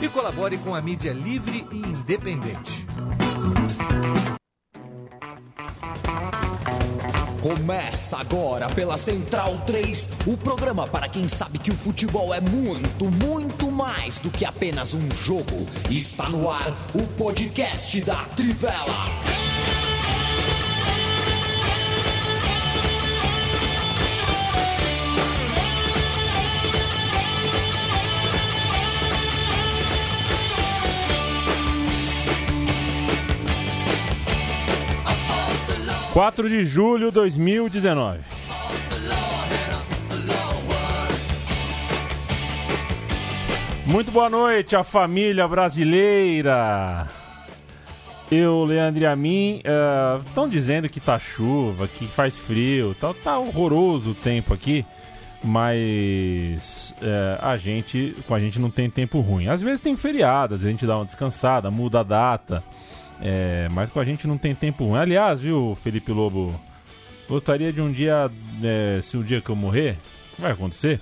e colabore com a mídia livre e independente. Começa agora pela Central 3, o programa para quem sabe que o futebol é muito, muito mais do que apenas um jogo. Está no ar o podcast da Trivela. 4 de julho de 2019. Muito boa noite, a família brasileira. Eu, Leandro e a mim, estão uh, dizendo que tá chuva, que faz frio, tá, tá horroroso o tempo aqui, mas uh, a gente, com a gente não tem tempo ruim. Às vezes tem feriadas, a gente dá uma descansada, muda a data. É, mas com a gente não tem tempo ruim. Aliás, viu, Felipe Lobo? Gostaria de um dia, é, se um dia que eu morrer, vai acontecer,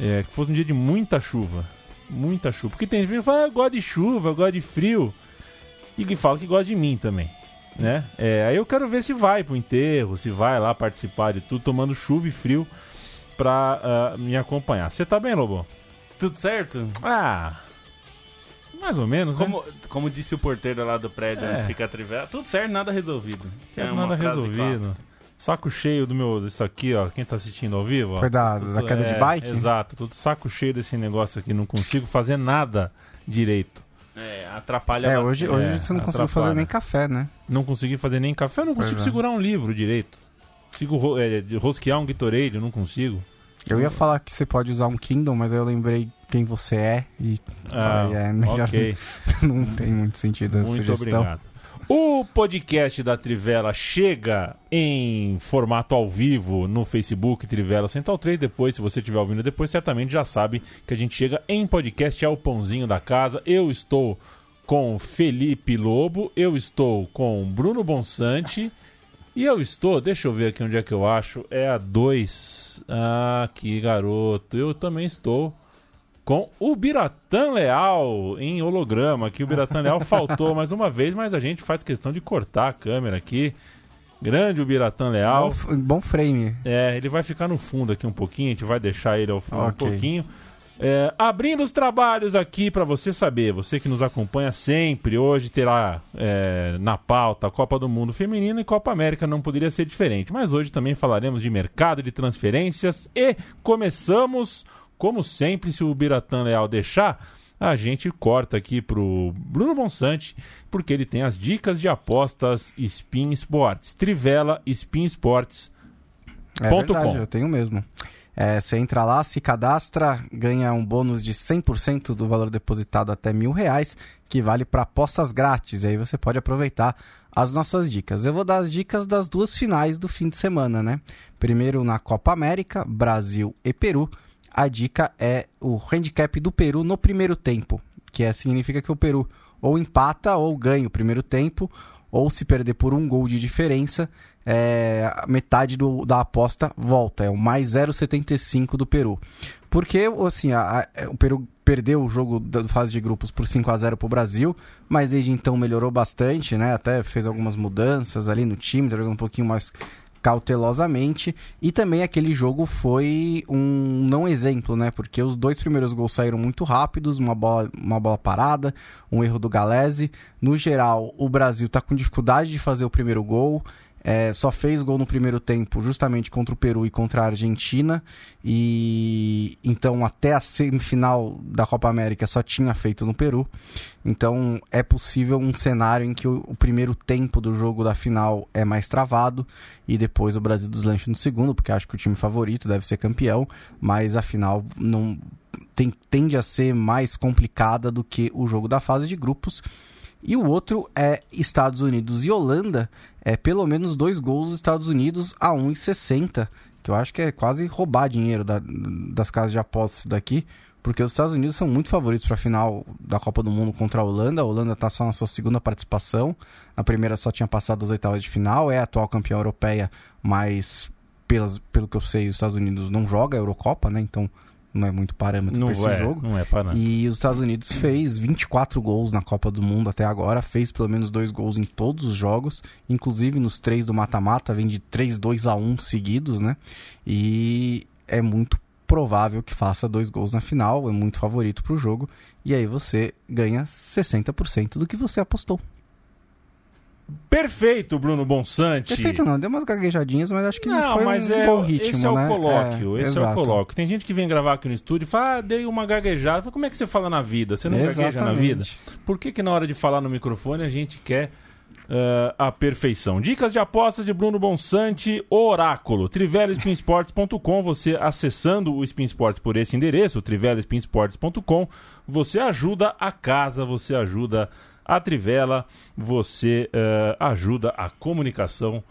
é, que fosse um dia de muita chuva. Muita chuva. Porque tem gente que fala, ah, eu gosto de chuva, eu gosto de frio. E que fala que gosta de mim também. Né? É, aí eu quero ver se vai pro enterro, se vai lá participar de tudo, tomando chuva e frio pra uh, me acompanhar. Você tá bem, Lobo? Tudo certo? Ah, mais ou menos, como, né? Como disse o porteiro lá do prédio É. onde fica a trivela, tudo certo, nada resolvido. É nada resolvido. clássica. Saco cheio do meu. Isso aqui, ó. Quem tá assistindo ao vivo, ó. Foi da, Tudo- da queda é, de bike? Exato, tudo saco cheio desse negócio aqui. Não consigo fazer nada direito. É, atrapalha É, hoje, hoje É, você não conseguiu atrapalha. fazer nem café, né? Não consegui fazer nem café, eu não consigo Pois é. segurar um livro direito. Consigo é, de rosquear um Gatorade, eu não consigo. Eu ia falar que você pode usar um Kindle, mas eu lembrei quem você é e falei, é, melhor Ah, ok. não tem muito sentido a Muito sugestão. obrigado. O podcast da Trivela chega em formato ao vivo no Facebook Trivela Central 3. Depois, se você estiver ouvindo depois, certamente já sabe que a gente chega em podcast, é o pãozinho da casa. Eu estou com Felipe Lobo, eu estou com Bruno Bonsante e eu estou, deixa eu ver aqui onde é que eu acho, é a 2. Ah, que garoto. Eu também estou com o Biratã Leal em holograma. Que o Biratã Leal faltou mais uma vez, mas a gente faz questão de cortar a câmera aqui. Grande o Biratã Leal. Bom, bom frame. É, ele vai ficar no fundo aqui um pouquinho, a gente vai deixar ele ao fundo Ok. um pouquinho. É, abrindo os trabalhos aqui para você saber, você que nos acompanha sempre, hoje terá é, na pauta a Copa do Mundo Feminino e Copa América, não poderia ser diferente. Mas hoje também falaremos de mercado de transferências e começamos, como sempre, se o Biratã Leal deixar, a gente corta aqui pro Bruno Bonsante, porque ele tem as dicas de apostas Spin Sports. Trivela Spin Sports. É verdade, com. eu tenho mesmo. É, você entra lá, se cadastra, ganha um bônus de 100% do valor depositado até mil reais, que vale para apostas grátis. E aí você pode aproveitar as nossas dicas. Eu vou dar as dicas das duas finais do fim de semana, né? Primeiro na Copa América, Brasil e Peru. A dica é o handicap do Peru no primeiro tempo, que é, significa que o Peru ou empata ou ganha o primeiro tempo, ou se perder por um gol de diferença, é, metade do- da aposta volta, é o mais 0,75 do Peru. Porque assim, a- a- o Peru perdeu o jogo da fase de grupos por 5 a 0 para o Brasil, mas desde então melhorou bastante, né? Até fez algumas mudanças ali no time, jogando um pouquinho mais cautelosamente. E também aquele jogo foi um não exemplo, né? Porque os dois primeiros gols saíram muito rápidos, uma bola, uma bola parada, um erro do Galese. No geral, o Brasil está com dificuldade de fazer o primeiro gol. É, só fez gol no primeiro tempo justamente contra o Peru e contra a Argentina. E então até a semifinal da Copa América só tinha feito no Peru. Então é possível um cenário em que o, o primeiro tempo do jogo da final é mais travado e depois o Brasil deslancha no segundo, porque acho que o time favorito deve ser campeão, mas a final não tem- tende a ser mais complicada do que o jogo da fase de grupos. E o outro é Estados Unidos e Holanda, é pelo menos dois gols dos Estados Unidos a 1,60, que eu acho que é quase roubar dinheiro da- das casas de apostas daqui, porque os Estados Unidos são muito favoritos para a final da Copa do Mundo contra a Holanda. A Holanda está só na sua segunda participação, na primeira só tinha passado as oitavas de final, é a atual campeã europeia, mas pelas, pelo que eu sei, os Estados Unidos não joga a Eurocopa, né? Então não é muito parâmetro para esse é, jogo. não é para nada. E os Estados Unidos fez 24 gols na Copa do Mundo até agora, fez pelo menos dois gols em todos os jogos, inclusive nos três do mata-mata, vem de 3 2 a 1 seguidos, né? E é muito provável que faça dois gols na final, é muito favorito pro jogo, e aí você ganha 60% do que você apostou. Perfeito, Bruno Bonsante. Perfeito não, deu umas gaguejadinhas, mas acho que não, Não, foi mas um é, bom ritmo, esse é o né? colóquio, esse é o exato. colóquio. Tem gente que vem gravar aqui no estúdio e fala, ah, dei uma gaguejada. Fala, Como é que você fala na vida? Você não gagueja na Exatamente. vida? Por que que na hora de falar no microfone a gente quer eh, a perfeição? Dicas de apostas de Bruno Bonsante, Oráculo, trivelespinsports.com. Você acessando o Spin Sports por esse endereço, trivelespinsports.com, você ajuda a casa, você ajuda a Trivela, você eh, ajuda a comunicação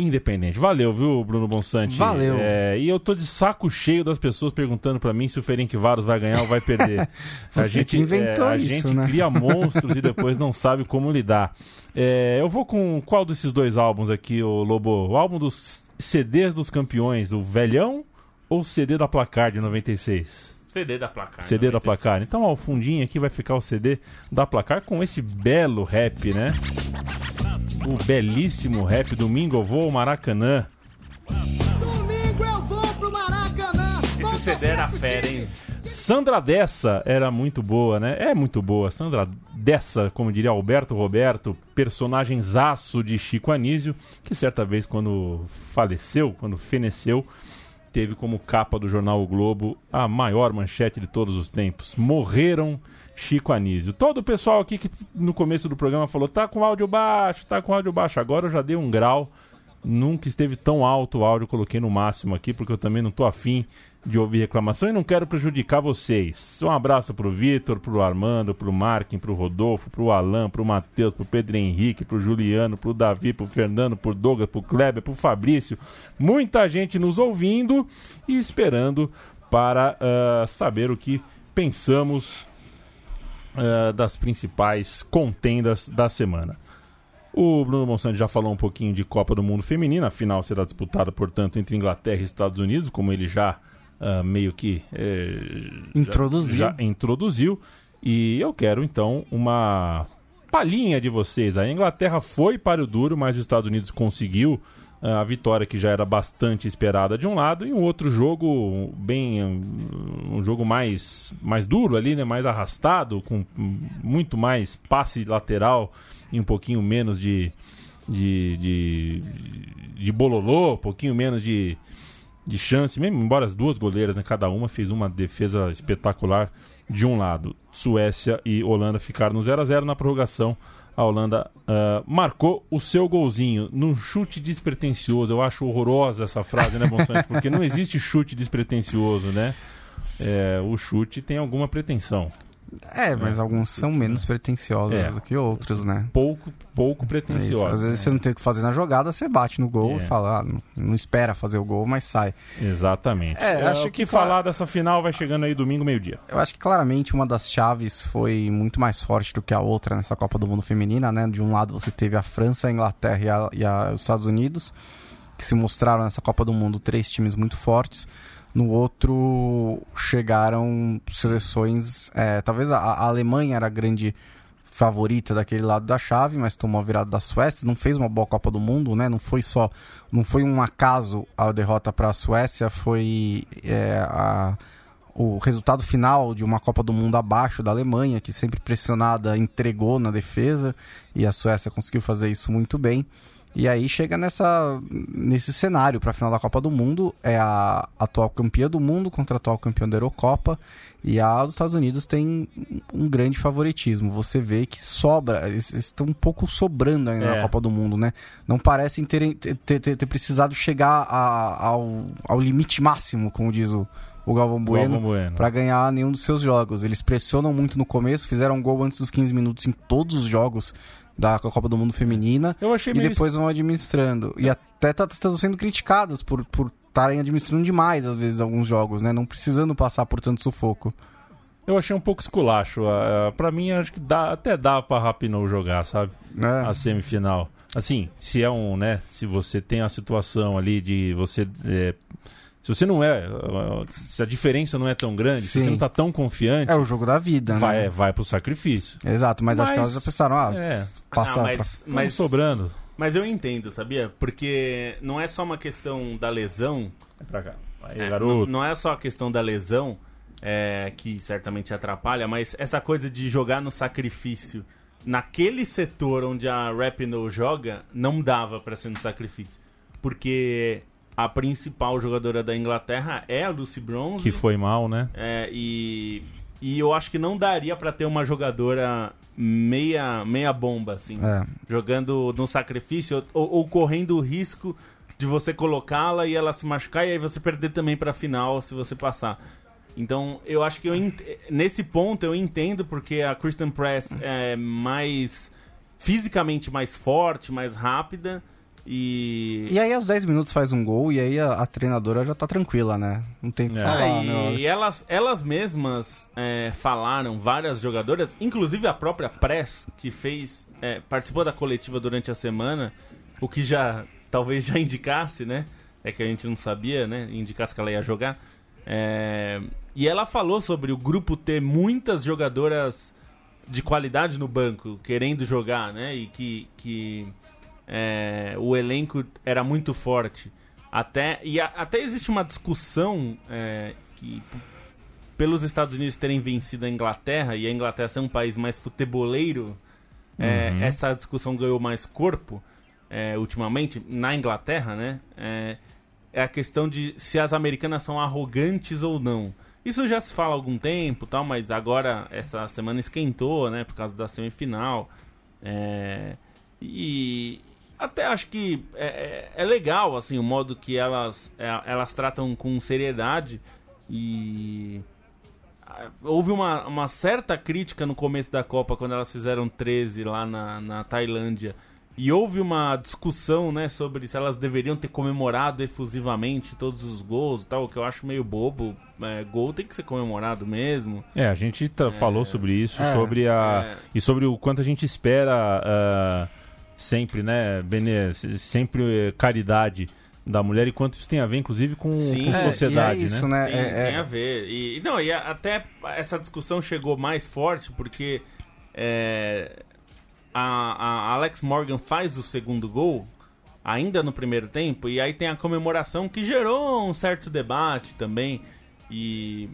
independente. Valeu, viu, Bruno Bonsante? Valeu. É, e eu tô de saco cheio das pessoas perguntando pra mim se o Ferencváros vai ganhar ou vai perder. Você que inventou a isso, gente né? cria monstros e depois não sabe como lidar. É, eu vou com qual desses dois álbuns aqui, o Lobo? O álbum dos CDs dos campeões, o Velhão ou o CD da Placar de 96? CD da placar. CD da 96. Placar. Então, ó, o fundinho aqui vai ficar o CD da Placar com esse belo rap, né? O belíssimo rap Domingo eu vou ao Maracanã. Domingo eu vou pro Maracanã. Esse CD era fera, hein? Sandra Dessa era muito boa, né? É muito boa. Sandra Dessa, como diria Alberto Roberto, personagem zaço de Chico Anísio, que certa vez, quando faleceu, quando feneceu, teve como capa do jornal O Globo a maior manchete de todos os tempos. Morreram Chico Anísio. Todo o pessoal aqui que no começo do programa falou: tá com áudio baixo, tá com áudio baixo. Agora eu já dei um grau. Nunca esteve tão alto o áudio, coloquei no máximo aqui, porque eu também não tô afim de ouvir reclamação e não quero prejudicar vocês. Um abraço pro Vitor, pro Armando, pro Marquinhos, pro Rodolfo, pro Alan, pro Matheus, pro Pedro Henrique, pro Juliano, pro Davi, pro Fernando, pro Douglas, pro Kleber, pro Fabrício. Muita gente nos ouvindo e esperando para ah, saber o que pensamos ah, das principais contendas da semana. O Bruno Monsanto já falou um pouquinho de Copa do Mundo Feminina, a final será disputada, portanto, entre Inglaterra e Estados Unidos, como ele já ah, meio que já- Introduziu. já introduziu. E eu quero então uma palhinha de vocês. A Inglaterra foi para o duro, mas os Estados Unidos conseguiu ah, a vitória que já era bastante esperada de um lado e um outro jogo bem um, jogo mais mais duro ali, né, mais arrastado, com muito mais passe lateral e um pouquinho menos de de, de, de bololô, um pouquinho menos de, de chance, mesmo embora as duas goleiras, né, cada uma fez uma defesa espetacular de um lado. Suécia e Holanda ficaram no 0 a 0 na prorrogação. A Holanda ah, marcou o seu golzinho num chute despretensioso. Eu acho horrorosa essa frase, né, Bonsante? Porque não existe chute despretensioso, né? É, o chute tem alguma pretensão. É, mas alguns são menos pretensiosos É. do que outros, né? Pouco, pouco É isso. pretensioso. Às vezes você não tem o que fazer na jogada, você bate no gol É. e fala, ah, não, não espera fazer o gol, mas sai. Exatamente. É, acho o que que fa- falar dessa final vai chegando aí domingo, meio-dia. Eu acho que claramente uma das chaves foi muito mais forte do que a outra nessa Copa do Mundo Feminina, né? De um lado você teve a França, a Inglaterra e, a- e a- os Estados Unidos, que se mostraram nessa Copa do Mundo três times muito fortes. No outro chegaram seleções. é, talvez a, a Alemanha era a grande favorita daquele lado da chave, mas tomou a virada da Suécia, não fez uma boa Copa do Mundo, né? Não foi só, não foi um acaso a derrota para a Suécia, foi é, a, o resultado final de uma Copa do Mundo abaixo da Alemanha, que sempre pressionada entregou na defesa e a Suécia conseguiu fazer isso muito bem. E aí chega nessa nesse cenário para a final da Copa do Mundo, é a atual campeã do mundo contra a atual campeã da Eurocopa, e a dos Estados Unidos tem um grande favoritismo. Você vê que sobra, eles estão um pouco sobrando ainda É. na Copa do Mundo, né? Não parecem terem, ter, ter, ter precisado chegar a- ao, ao limite máximo, como diz o, o Galvão Bueno, Galvão Bueno. pra ganhar nenhum dos seus jogos. Eles pressionam muito no começo, fizeram um gol antes dos 15 minutos em todos os jogos da Copa do Mundo Feminina Eu achei e depois vão administrando. E até tá, estão sendo criticadas por por estarem administrando demais, às vezes, alguns jogos, né? Não precisando passar por tanto sufoco. Eu achei um pouco esculacho. Uh, pra mim, acho que dá, até dá pra Rapinoe jogar, sabe? Né? A semifinal. Assim, se é um, né? Se você tem a situação ali de você. é, se você não é. Se a diferença não é tão grande, se Sim. você não tá tão confiante, É o jogo da vida, vai, né? vai pro sacrifício. Exato, mas, acho que Mas- elas já pensaram, ah, É, passar Ah, pra... mas, mas mas, sobrando. mas eu entendo, sabia? Porque não é só uma questão da lesão. Vai pra cá. Aí, É, garoto. Não, não é só a questão da lesão é, que certamente atrapalha, mas essa coisa de jogar no sacrifício naquele setor onde a Rapinoe joga não dava pra ser no sacrifício, porque a principal jogadora da Inglaterra é a Lucy Bronze Que foi mal, né? é, e, e eu acho que não daria pra ter uma jogadora meia meia bomba assim É. jogando no sacrifício ou, ou correndo o risco de você colocá-la e ela se machucar e aí você perder também pra final se você passar. Então, eu acho que eu ent- nesse ponto eu entendo porque a Kristen Press é mais fisicamente mais forte, mais rápida e E aí aos 10 minutos faz um gol e aí a, a treinadora já tá tranquila, né? Não tem o que É. falar, Ah, né? e elas, elas mesmas é, falaram, várias jogadoras, inclusive a própria Press, que fez, é, participou da coletiva durante a semana, o que já talvez já indicasse, né? É que a gente não sabia, né? Indicasse que ela ia jogar. É, e ela falou sobre o grupo ter muitas jogadoras de qualidade no banco, querendo jogar, né? E que, que é, o elenco era muito forte. Até, e a- até existe uma discussão é, que, pelos Estados Unidos terem vencido a Inglaterra e a Inglaterra ser um país mais futeboleiro, é, Uhum. essa discussão ganhou mais corpo é, ultimamente na Inglaterra, né? É, é a questão de se as americanas são arrogantes ou não. Isso já se fala há algum tempo, tal, mas agora essa semana esquentou, né, por causa da semifinal. É, e até acho que é, é- é legal assim o modo que elas é, elas tratam com seriedade e houve uma, uma certa crítica no começo da Copa quando elas fizeram 13 lá na, na Tailândia e houve uma discussão né sobre se elas deveriam ter comemorado efusivamente todos os gols e tal o que eu acho meio bobo É, gol tem que ser comemorado mesmo É, a gente tá- falou sobre isso, É, sobre a. é. E sobre o quanto a gente espera ah, sempre, né, Benê, se- sempre eh, caridade da mulher e quanto isso tem a ver, inclusive, com, Sim. com É, É, sociedade, é isso, né? né? Tem, É- tem é- a ver. E, não, e até essa discussão chegou mais forte porque é, a, a Alex Morgan faz o segundo gol ainda no primeiro tempo e aí tem a comemoração que gerou um certo debate também e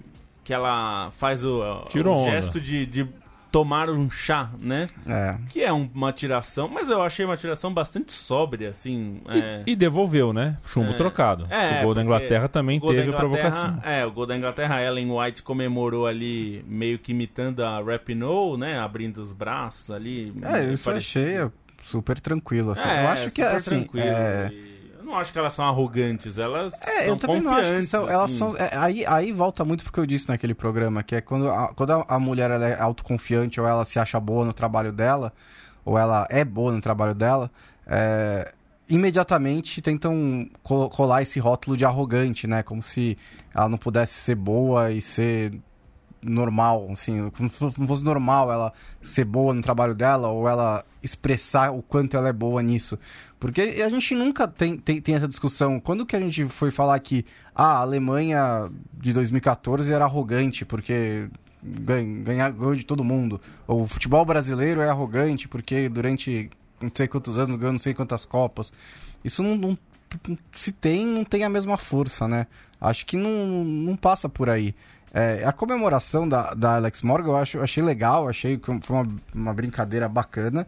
que ela faz o, o gesto de, de tomar um chá, né? é. Que é um- uma tiração, mas eu achei uma tiração bastante sóbria, assim. é. E devolveu, né? Chumbo É. trocado. É, o gol da Inglaterra também teve a Inglaterra- provocação. É, o gol da Inglaterra, a Ellen White comemorou ali, meio que imitando a Rapinoe, né? Abrindo os braços ali. É, isso eu parecido. achei é, super tranquilo. Assim. É, eu acho que, super assim, tranquilo. é, E Eu não acho que elas são arrogantes, elas É, são eu também não acho que são, elas assim. são. é, aí, aí volta muito porque eu disse naquele programa, que é quando a, quando a, mulher é autoconfiante ou ela se acha boa no trabalho dela, ou ela é boa no trabalho dela, é, imediatamente tentam co- colar esse rótulo de arrogante, né? Como se ela não pudesse ser boa e ser normal, assim, como se não fosse normal ela ser boa no trabalho dela ou ela expressar o quanto ela é boa nisso. Porque a gente nunca tem, tem, tem essa discussão. Quando que a gente foi falar que ah, a Alemanha de 2014 era arrogante porque ganha, ganha, ganhou de todo mundo? Ou o futebol brasileiro é arrogante porque durante não sei quantos anos ganhou não sei quantas Copas. Isso não, não- se tem, não tem a mesma força, né? Acho que não, não passa por aí. É, a comemoração da, da Alex Morgan eu acho, achei legal, achei que foi uma, uma brincadeira bacana.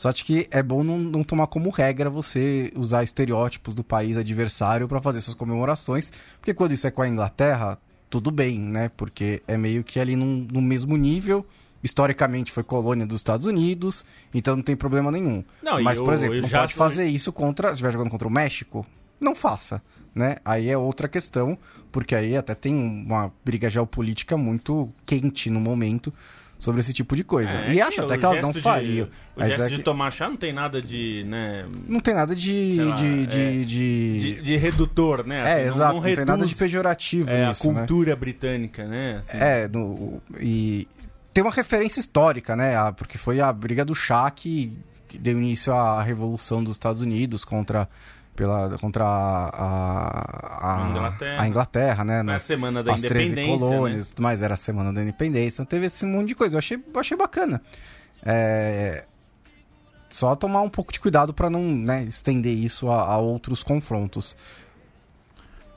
Só acho que é bom não, não tomar como regra você usar estereótipos do país adversário para fazer suas comemorações, porque quando isso é com a Inglaterra, tudo bem, né? Porque é meio que ali num- no mesmo nível. Historicamente foi colônia dos Estados Unidos, então não tem problema nenhum. Não, Mas, por eu- exemplo, eu não pode tô- fazer isso contra. Se estiver jogando contra o México, não faça, né? Aí é outra questão, porque aí até tem uma briga geopolítica muito quente no momento sobre esse tipo de coisa. É, e acho até que elas não gesto de- fariam. O Mas gesto é de tomar chá não tem nada de, né, não tem nada de. De, de, é, de- de, redutor, né? É, Assim, exato, não, tem reduz, nada de pejorativo é, nisso, a né? cultura britânica, né? Assim, É, no, e tem uma referência histórica, né? Porque foi a briga do chá que deu início à Revolução dos Estados Unidos contra, pela, contra a, a, A Inglaterra. a Inglaterra, né? Foi a Nas- semana da as 13 independência, colônias, né? tudo mais, era a semana da independência, então teve esse monte de coisa. Eu achei, eu achei bacana. É, Só tomar um pouco de cuidado para não né, estender isso a, a outros confrontos.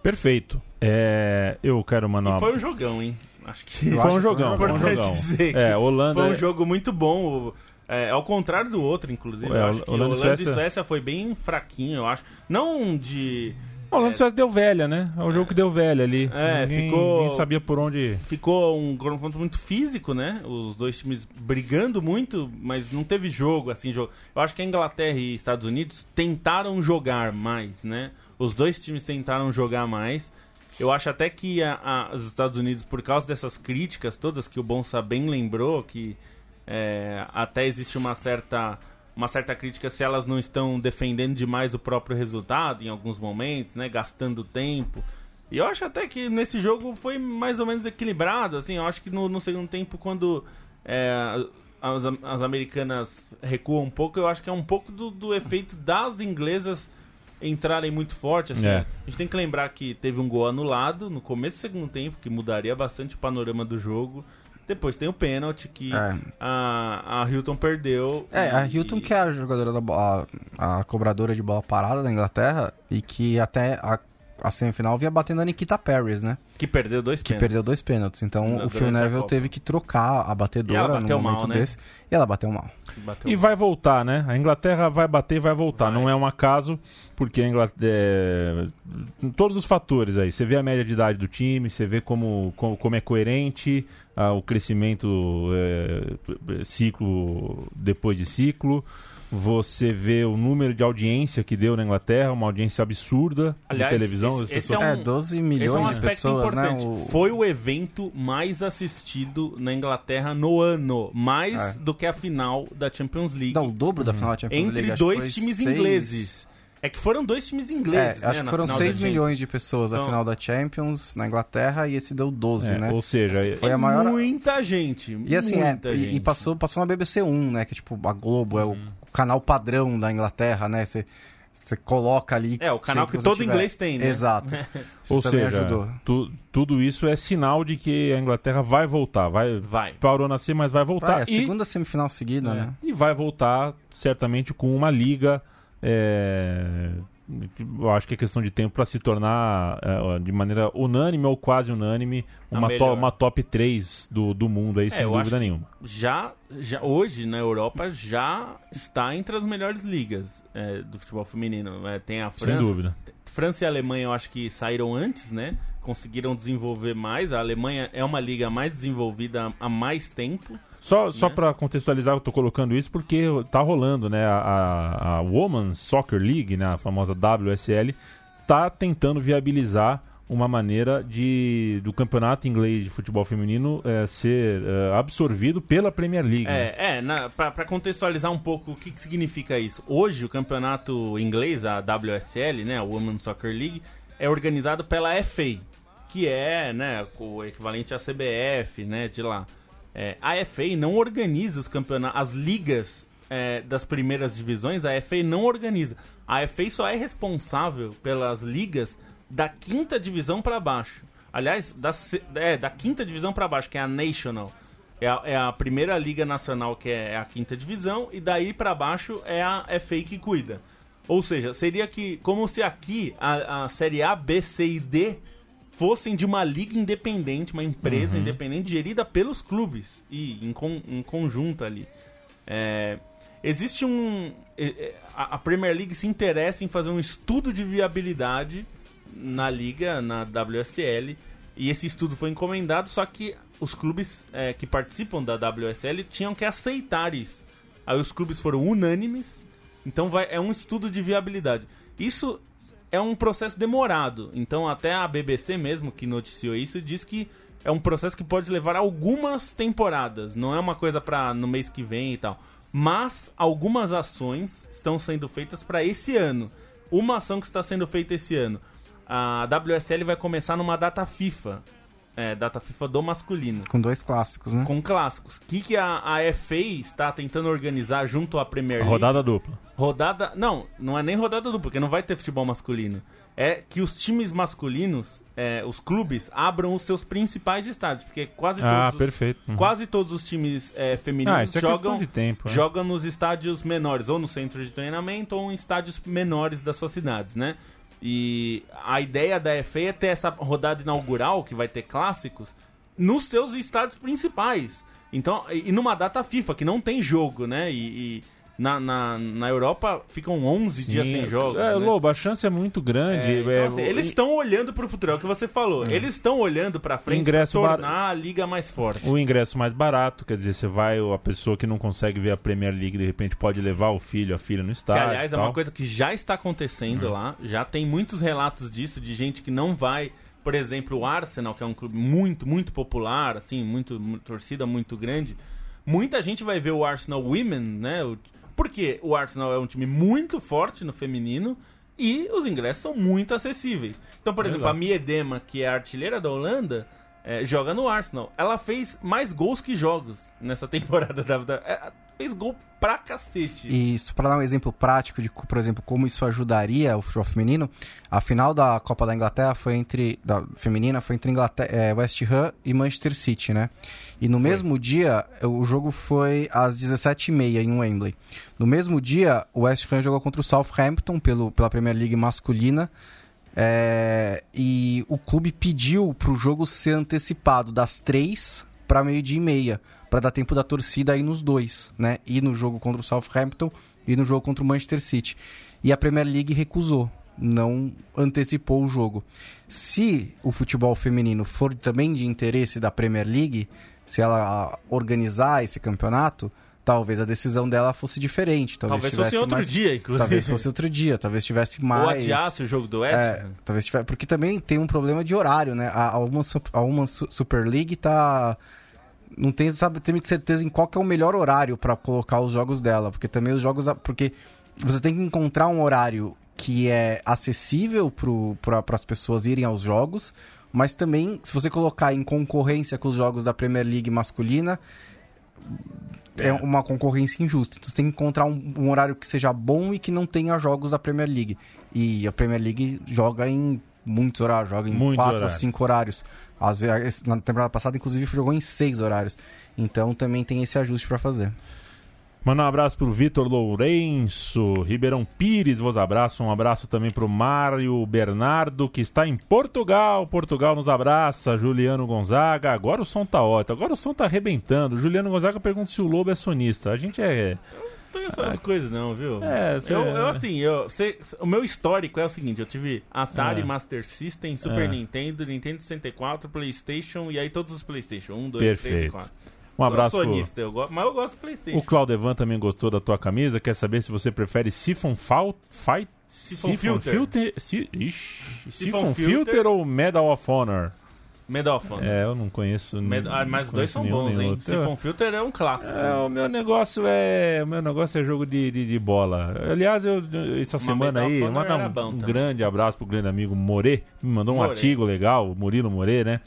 Perfeito. É, eu quero mandar E uma... foi um jogão, hein? Acho que Foi um jogão, foi um jogão. dizer que É, Holanda... Foi um jogo muito bom. O- É, ao contrário do outro, inclusive. É, eu acho que Holanda Holanda, e e Suécia- Suécia foi bem fraquinho, eu acho. Não de. A Holanda e Suécia deu velha, né? É o jogo que deu velha ali. É, ninguém, ficou- ninguém sabia por onde... Ficou um confronto muito físico, né? Os dois times brigando muito, mas não teve jogo, assim, jogo. Eu acho que a Inglaterra e Estados Unidos tentaram jogar mais, né? Os dois times tentaram jogar mais. Eu acho até que a- a- os Estados Unidos, por causa dessas críticas todas que o Bonsa bem lembrou, que é, até existe uma certa uma certa crítica se elas não estão defendendo demais o próprio resultado em alguns momentos, né, gastando tempo. E eu acho até que nesse jogo foi mais ou menos equilibrado, assim, eu acho que no, no segundo tempo quando é, as, as americanas recuam um pouco, eu acho que é um pouco do, do efeito das inglesas entrarem muito forte, assim. É. A gente tem que lembrar que teve um gol anulado no começo do segundo tempo, que mudaria bastante o panorama do jogo. Depois tem o pênalti que É. a, a Hilton perdeu. É, a e- Hilton que é a jogadora da bola, a, a cobradora de bola parada da Inglaterra e que até a, a semifinal vinha batendo a Nikita Paris, né? que perdeu dois Que pênaltis. perdeu dois pênaltis. Então Durante o Phil a Neville teve que trocar a E ela batedora bateu no mal, momento né? desse. E ela bateu mal. Bateu E vai voltar, né? A Inglaterra vai bater e vai voltar. Vai. Não é um acaso, porque a Inglaterra. Todos os fatores aí. Você vê a média de idade do time, você vê como, como, como é coerente ah, o crescimento é, ciclo depois de ciclo. Você vê o número de audiência que deu na Inglaterra, uma audiência absurda Aliás, de televisão. esse- as esse pessoas- é um- É, 12 Esse é um milhões de aspecto pessoas, né? importante. O- Foi o evento mais assistido na Inglaterra no ano. Mais É. do que a final da Champions League. Não, o dobro da final da Champions League. entre acho que dois times seis- ingleses. É que foram dois times ingleses, É, né, acho que na foram final da 6 Champions. milhões de pessoas na Então- final da Champions na Inglaterra e esse deu 12, É, né? Ou seja, Foi É a maior- Muita gente. E assim, é, muita e, gente. e passou, passou na BBC 1, né? Que é tipo, a Globo é o Uhum. canal padrão da Inglaterra, né? Você você coloca ali. É, o canal que todo tiver. inglês tem, né? Exato. Ou seja tu- tudo isso é sinal de que a Inglaterra vai voltar. Vai, Vai. parou nascer, mas vai voltar. Ah, é a e, segunda semifinal seguida, é, né? e vai voltar certamente com uma liga. É, eu acho que é questão de tempo para se tornar é, de maneira unânime ou quase unânime uma, to- uma top 3 do, do mundo aí, É, sem dúvida nenhuma. já, já hoje na Europa já está entre as melhores ligas é, do futebol feminino. É, tem a Sem França, dúvida. França e Alemanha eu acho que saíram antes, né? Conseguiram desenvolver mais. A Alemanha é uma liga mais desenvolvida há mais tempo. Só, só né? para contextualizar, eu tô colocando isso porque tá rolando, né? A, a, Women's Soccer League, né? A famosa WSL, tá tentando viabilizar uma maneira de do campeonato inglês de futebol feminino é, ser é, absorvido pela Premier League. né? É, é na, pra, pra contextualizar um pouco o que, que significa isso. Hoje o campeonato inglês, a WSL, né? A Women's Soccer League, é organizado pela FA, que é, né, o equivalente à CBF, né, de lá. É, a FA não organiza os campeonatos, as ligas é, das primeiras divisões, a FA não organiza. A FA só é responsável pelas ligas da quinta divisão pra baixo. Aliás, da, é, da quinta divisão pra baixo, que é a National. É a, é a primeira liga nacional, que é a quinta divisão, e daí pra baixo é a FA que cuida. Ou seja, seria que como se aqui a, a série A, B, C e D fossem de uma liga independente, uma empresa independente gerida pelos clubes e em, con- em conjunto ali. É, existe um. é, é, A a Premier League se interessa em fazer um estudo de viabilidade na liga, na WSL, e esse estudo foi encomendado, só que os clubes é, que participam da WSL tinham que aceitar isso. Aí os clubes foram unânimes, então vai, é um estudo de viabilidade. Isso é um processo demorado. Então, até a BBC mesmo, que noticiou isso, diz que é um processo que pode levar algumas temporadas. Não é uma coisa para no mês que vem e tal. Mas algumas ações estão sendo feitas para esse ano. Uma ação que está sendo feita esse ano. A WSL vai começar numa data FIFA. É, data FIFA do masculino. Com dois clássicos, né? Com clássicos. O que, que a, a FA está tentando organizar junto à Premier League? Rodada dupla. Rodada. Não, não é nem rodada dupla, porque não vai ter futebol masculino. É que os times masculinos, é, os clubes, abram os seus principais estádios. Porque quase todos, Ah, os, perfeito. Uhum. quase todos os times é, femininos Ah, isso é jogam, de tempo. né? jogam nos estádios menores, ou no centro de treinamento, ou em estádios menores das suas cidades, né? E a ideia da FA é ter essa rodada inaugural, que vai ter clássicos, nos seus estádios principais. Então, e e numa data FIFA, que não tem jogo, né? E, e na, na, na Europa ficam 11 dias sem jogos. É, né? Lobo, a chance é muito grande. É, então, É, assim, o- eles estão olhando pro futuro, é o que você falou. Eles estão olhando pra frente Ingresso pra bar- tornar a liga mais forte. o ingresso mais barato, quer dizer, você vai, a pessoa que não consegue ver a Premier League, de repente pode levar o filho, a filha no Que, estádio. aliás, é uma coisa que já está acontecendo lá. Já tem muitos relatos disso, de gente que não vai. Por exemplo, o Arsenal, que é um clube muito, muito popular, assim, muito, mu- torcida muito grande. Muita gente vai ver o Arsenal Women, né? O- Porque o Arsenal é um time muito forte no feminino e os ingressos são muito acessíveis. Então, por exemplo, Exato. a Miedema, que é a artilheira da Holanda, é, joga no Arsenal. Ela fez mais gols que jogos nessa temporada da. da é, fez gol pra cacete. E isso, para dar um exemplo prático de, por exemplo, como isso ajudaria o futebol feminino, a final da Copa da Inglaterra foi entre. da feminina foi entre Inglaterra, é, West Ham e Manchester City, né? E no mesmo dia, o jogo foi às 17h30 em Wembley. No mesmo dia, o West Ham jogou contra o Southampton pelo, pela Premier League masculina. é, e o clube pediu pro jogo ser antecipado das 3 para meio-dia e meia, para dar tempo da torcida aí nos dois, né? E no jogo contra o Southampton e no jogo contra o Manchester City. E a Premier League recusou, não antecipou o jogo. Se o futebol feminino for também de interesse da Premier League, se ela organizar esse campeonato, talvez a decisão dela fosse diferente. Talvez, Talvez tivesse fosse outro mais... dia, inclusive. Talvez fosse outro dia, talvez tivesse mais. Ou adiasse o jogo do West É, talvez tiver, porque também tem um problema de horário, né? A, a, uma, a uma Su- Super League tá não tem sabe tem certeza em qual é o melhor horário pra colocar os jogos dela, porque também os jogos da- porque você tem que encontrar um horário que é acessível para as pessoas irem aos jogos, mas também se você colocar em concorrência com os jogos da Premier League masculina, é uma concorrência injusta. Então você tem que encontrar um, um horário que seja bom e que não tenha jogos da Premier League. E a Premier League joga em muitos horários, joga em Muitos quatro ou cinco horários. Às vezes, na temporada passada, inclusive, jogou em seis horários. Então também tem esse ajuste para fazer. Manda um abraço pro Vitor Lourenço, Ribeirão Pires, vos abraço. Um abraço também pro Mário Bernardo, que está em Portugal. Portugal nos abraça. Juliano Gonzaga. Agora o som tá ótimo, agora o som tá arrebentando. Juliano Gonzaga pergunta se o Lobo é sonista. A gente é. Não tem essas coisas não, viu? É, cê- eu, eu, assim, eu, cê- o meu histórico é o seguinte, eu tive Atari, É. Master System, Super É. Nintendo, Nintendo 64, Playstation e aí todos os Playstation, 1, 2, 3 e Perfeito. 4. Um abraço Sou sonista, eu gosto, mas eu gosto do Playstation. O Claudevan também gostou da tua camisa. Quer saber se você prefere Siphon Fal... Fight... Siphon Filter. Filter... Si... Ixi, Siphon Siphon Filter. Filter ou Medal of Honor? Medal of Honor. É, eu não conheço. Med- ah, mas os dois são bons, hein? outro. Siphon Filter é um clássico. É, o meu negócio é. O meu negócio é jogo de, de, de bola. Aliás, eu, essa semana Medal of aí, mandar um, um grande abraço pro grande amigo More. Me mandou um More. artigo legal, Murilo More, né?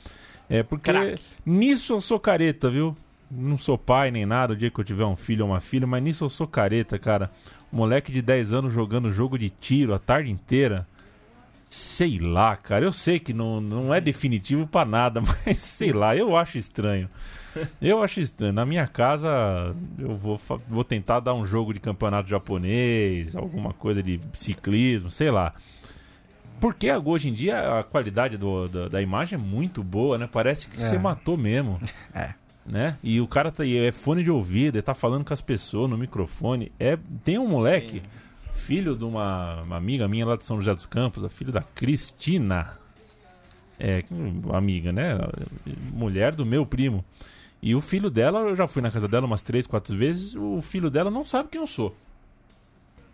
É porque Craque. nisso eu sou careta, viu? Não sou pai nem nada, o dia que eu tiver um filho ou uma filha, mas nisso eu sou careta, cara. Moleque de 10 anos jogando jogo de tiro a tarde inteira. Sei lá, cara. Eu sei que não, não é definitivo pra nada, mas sei lá, eu acho estranho. Eu acho estranho. Na minha casa, eu vou, vou tentar dar um jogo de campeonato japonês, alguma coisa de ciclismo, sei lá. Porque hoje em dia a qualidade do- da, da imagem é muito boa, né? Parece que É. você matou mesmo. É. Né? E o cara tá, é fone de ouvido, ele tá falando com as pessoas no microfone. É, tem um moleque, filho de uma, uma amiga minha lá de São José dos Campos, a filha da Cristina. É, amiga, né? Mulher do meu primo. E o filho dela, eu já fui na casa dela umas três, quatro vezes, o filho dela não sabe quem eu sou.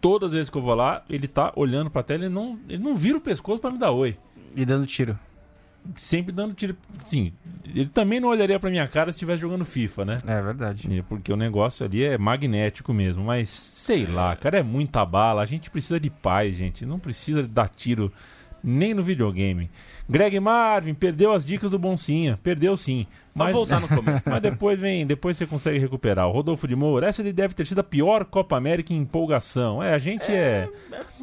Todas as vezes que eu vou lá, ele tá olhando pra tela, ele não, ele não vira o pescoço pra me dar oi. E dando tiro. Sempre dando tiro. Sim, ele também não olharia pra minha cara se estivesse jogando FIFA, né? É verdade. É, Porque o negócio ali é magnético mesmo. Mas sei lá, cara, é muita bala. A gente precisa de paz, gente. Não precisa dar tiro nem no videogame. Greg Marvin perdeu as dicas do Boncinha. Perdeu sim. Só Mas, voltar no começo. mas depois vem, depois você consegue recuperar. O Rodolfo de Moura, essa ele deve ter sido a pior Copa América em empolgação. É, a gente é.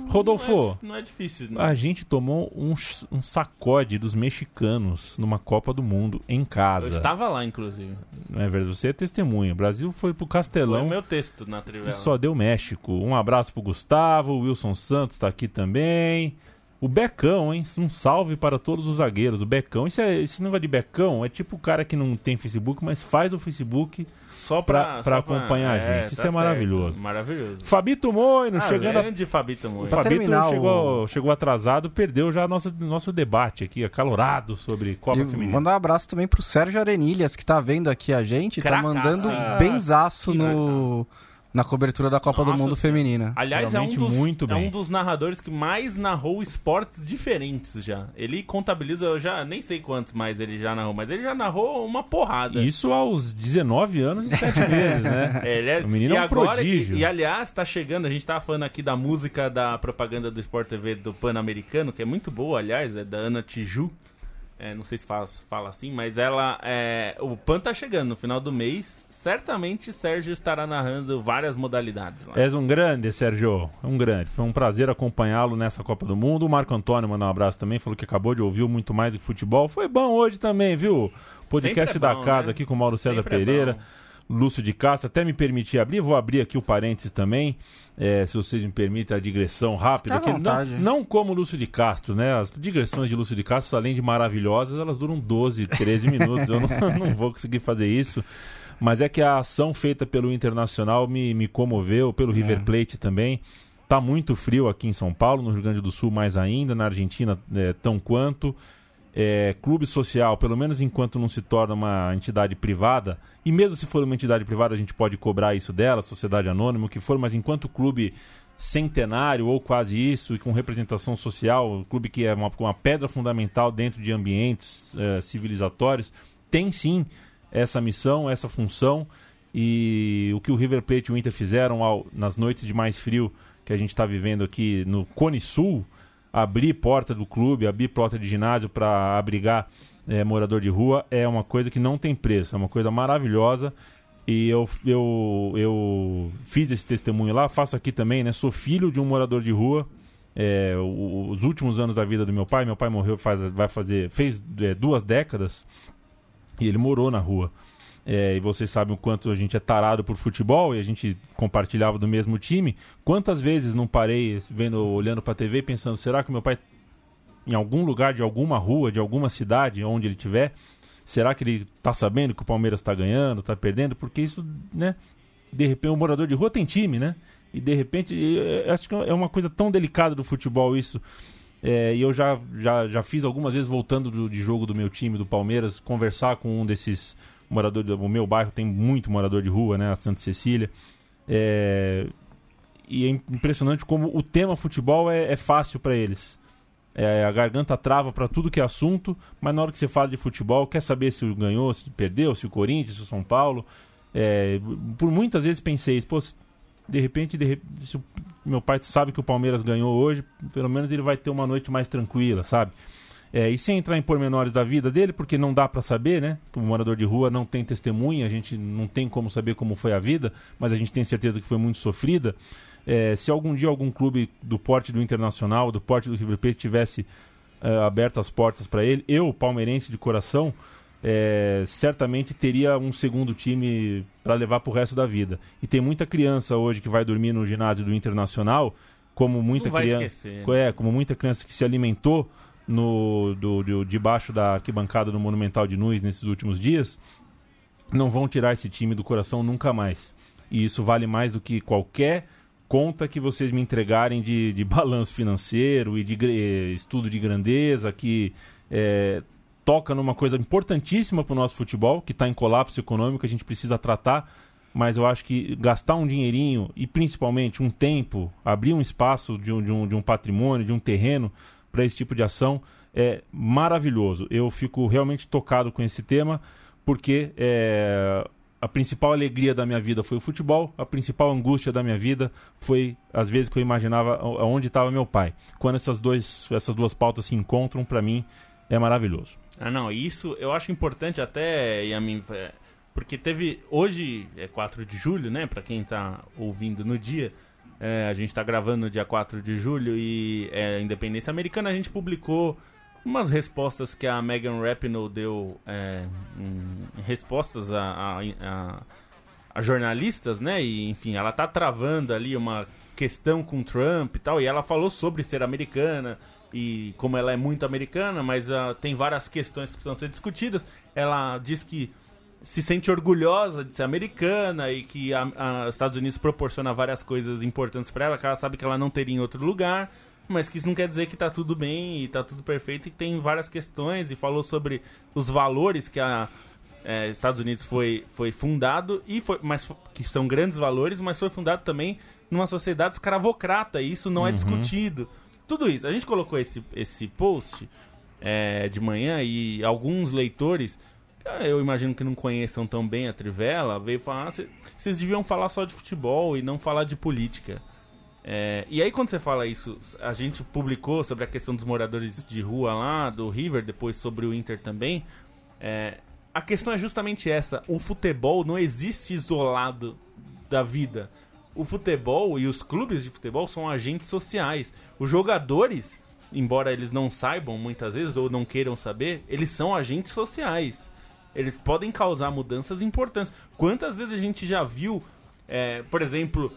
Rodolfo, Não é, não é difícil. Não. a gente tomou um, um sacode dos mexicanos numa Copa do Mundo em Eu casa. estava lá, inclusive. Não é verdade? Você é testemunha. O Brasil foi pro Foi Castelão o meu texto na trivela. e só deu México. Um abraço pro Gustavo, o Wilson Santos tá aqui também. O Becão, hein? Um salve para todos os zagueiros. O Becão, isso é, esse negócio de Becão é tipo o cara que não tem Facebook, mas faz o Facebook. Só pra- pra, pra só acompanhar a gente. Isso é certo. maravilhoso. Maravilhoso. Fabito Moino, Ah, chegando a grande Fabito O Moura. Pra Fabito terminar o- chegou, chegou atrasado, perdeu já nosso, nosso debate aqui, acalorado sobre Copa E Feminina. mandar um abraço também pro Sérgio Arenilhas, que tá vendo aqui a gente, tá Cracaço. mandando Ah, benzaço no, na cobertura da Copa do Nossa Mundo Senhora. Feminina. Aliás, é um, dos, muito é bem. um dos narradores que mais narrou esportes diferentes já. Ele contabiliza, eu já nem sei quantos mais ele já narrou, mas ele já narrou uma porrada. Isso aos 19 anos e 7 meses, né? É, ele é, O menino e é um agora, prodígio. E, e, aliás, tá chegando, a gente tava falando aqui da música da propaganda do Sport TV do Pan-Americano, que é muito boa, aliás, é da Ana Tiju. É, não sei se fala, fala assim, mas ela. É, o Pan tá chegando no final do mês. Certamente Sérgio estará narrando várias modalidades lá. És um grande, Sérgio. Um grande. Foi um prazer acompanhá-lo nessa Copa do Mundo. O Marco Antônio mandou um abraço também, falou que acabou de ouvir muito mais do que futebol. Foi bom hoje também, viu? Podcast é da bom, casa né? aqui com o Mauro César Sempre é Pereira. Lúcio de Castro, até me permitir abrir, vou abrir aqui o parênteses também, é, se vocês me permitem a digressão rápida. Fica não, não como Lúcio de Castro, né? As digressões de Lúcio de Castro, além de maravilhosas, elas duram 12, 13 minutos. Eu não, não vou conseguir fazer isso. Mas é que a ação feita pelo Internacional me, me comoveu, pelo River Plate também. Tá muito frio aqui em São Paulo, no Rio Grande do Sul mais ainda, na Argentina é, tão quanto. É, clube social, pelo menos enquanto não se torna uma entidade privada, e mesmo se for uma entidade privada, a gente pode cobrar isso dela, sociedade anônima, o que for, mas enquanto clube centenário ou quase isso, e com representação social, um clube que é uma, uma pedra fundamental dentro de ambientes eh, civilizatórios, tem sim essa missão, essa função, e o que o River Plate e o Inter fizeram ao- nas noites de mais frio que a gente está vivendo aqui no Cone Sul, abrir porta do clube, abrir porta de ginásio para abrigar eh, morador de rua, é uma coisa que não tem preço, é uma coisa maravilhosa. E eu, eu, eu fiz esse testemunho lá, faço aqui também, né? Sou filho de um morador de rua. É, os últimos anos da vida do meu pai, meu pai morreu faz, vai fazer, fez é, duas décadas e ele morou na rua. É, e vocês sabem o quanto a gente é tarado por futebol e a gente compartilhava do mesmo time. Quantas vezes não parei vendo, olhando pra TV pensando, será que meu pai em algum lugar de alguma rua, de alguma cidade, onde ele estiver, será que ele tá sabendo que o Palmeiras tá ganhando, tá perdendo? Porque isso, né? De repente, o morador de rua tem time, né? E de repente, eu- eu acho que é uma coisa tão delicada do futebol isso. É, e eu já, já, já fiz algumas vezes voltando do, de jogo do meu time, do Palmeiras, conversar com um desses moradores. O meu bairro tem muito morador de rua, né? A Santa Cecília. É, e é impressionante como o tema futebol é, é fácil para eles. É, a garganta trava para tudo que é assunto, mas na hora que você fala de futebol, quer saber se ganhou, se perdeu, se o Corinthians, se o São Paulo. É, por muitas vezes pensei, pô, de repente, de re- meu pai sabe que o Palmeiras ganhou hoje, pelo menos ele vai ter uma noite mais tranquila, sabe? É, e sem entrar em pormenores da vida dele, porque não dá para saber, né? O morador de rua não tem testemunha, a gente não tem como saber como foi a vida, mas a gente tem certeza que foi muito sofrida. É, se algum dia algum clube do porte do Internacional, do porte do River Plate tivesse é, aberto as portas para ele, eu, palmeirense de coração, é, certamente teria um segundo time para levar para o resto da vida. E tem muita criança hoje que vai dormir no ginásio do Internacional, como muita criança, esquecer. né? é, como muita criança que se alimentou no do, do- debaixo da arquibancada do Monumental de Nunes nesses últimos dias, não vão tirar esse time do coração nunca mais. E isso vale mais do que qualquer conta que vocês me entregarem de, de balanço financeiro e de eh, estudo de grandeza que eh, toca numa coisa importantíssima para o nosso futebol, que está em colapso econômico, a gente precisa tratar mas eu acho que gastar um dinheirinho e principalmente um tempo, abrir um espaço de um, de um, de um patrimônio, de um terreno para esse tipo de ação é maravilhoso. Eu fico realmente tocado com esse tema, porque é, a principal alegria da minha vida foi o futebol, a principal angústia da minha vida foi as vezes que eu imaginava onde estava meu pai. Quando essas, dois, essas duas pautas se encontram, para mim é maravilhoso. Ah, não, isso eu acho importante até, Yamin, é, porque teve. Hoje é 4 de julho, né? Pra quem tá ouvindo no dia. É, a gente tá gravando no dia 4 de julho e é Independência Americana. A gente publicou umas respostas que a Megan Rapinoe deu. É, em, respostas a, a, a, a, jornalistas, né? E enfim, ela tá travando ali uma questão com Trump e tal. E ela falou sobre ser americana e como ela é muito americana, mas uh, tem várias questões que precisam ser discutidas. Ela diz que se sente orgulhosa de ser americana e que os Estados Unidos proporciona várias coisas importantes para ela, que ela sabe que ela não teria em outro lugar, mas que isso não quer dizer que tá tudo bem e tá tudo perfeito e que tem várias questões e falou sobre os valores que a é, Estados Unidos foi, foi fundado e foi, mas que são grandes valores, mas foi fundado também numa sociedade escravocrata e isso não é uhum. é discutido. Tudo isso. A gente colocou esse, esse post é, de manhã e alguns leitores eu imagino que não conheçam tão bem a Trivela, veio falar, ah, vocês deviam falar só de futebol e não falar de política. É, e aí quando você fala isso, a gente publicou sobre a questão dos moradores de rua lá, do River, depois sobre o Inter também. É, a questão é justamente essa, o futebol não existe isolado da vida. O futebol e os clubes de futebol são agentes sociais. Os jogadores, embora eles não saibam muitas vezes ou não queiram saber, eles são agentes sociais eles podem causar mudanças importantes. Quantas vezes a gente já viu, é, por exemplo,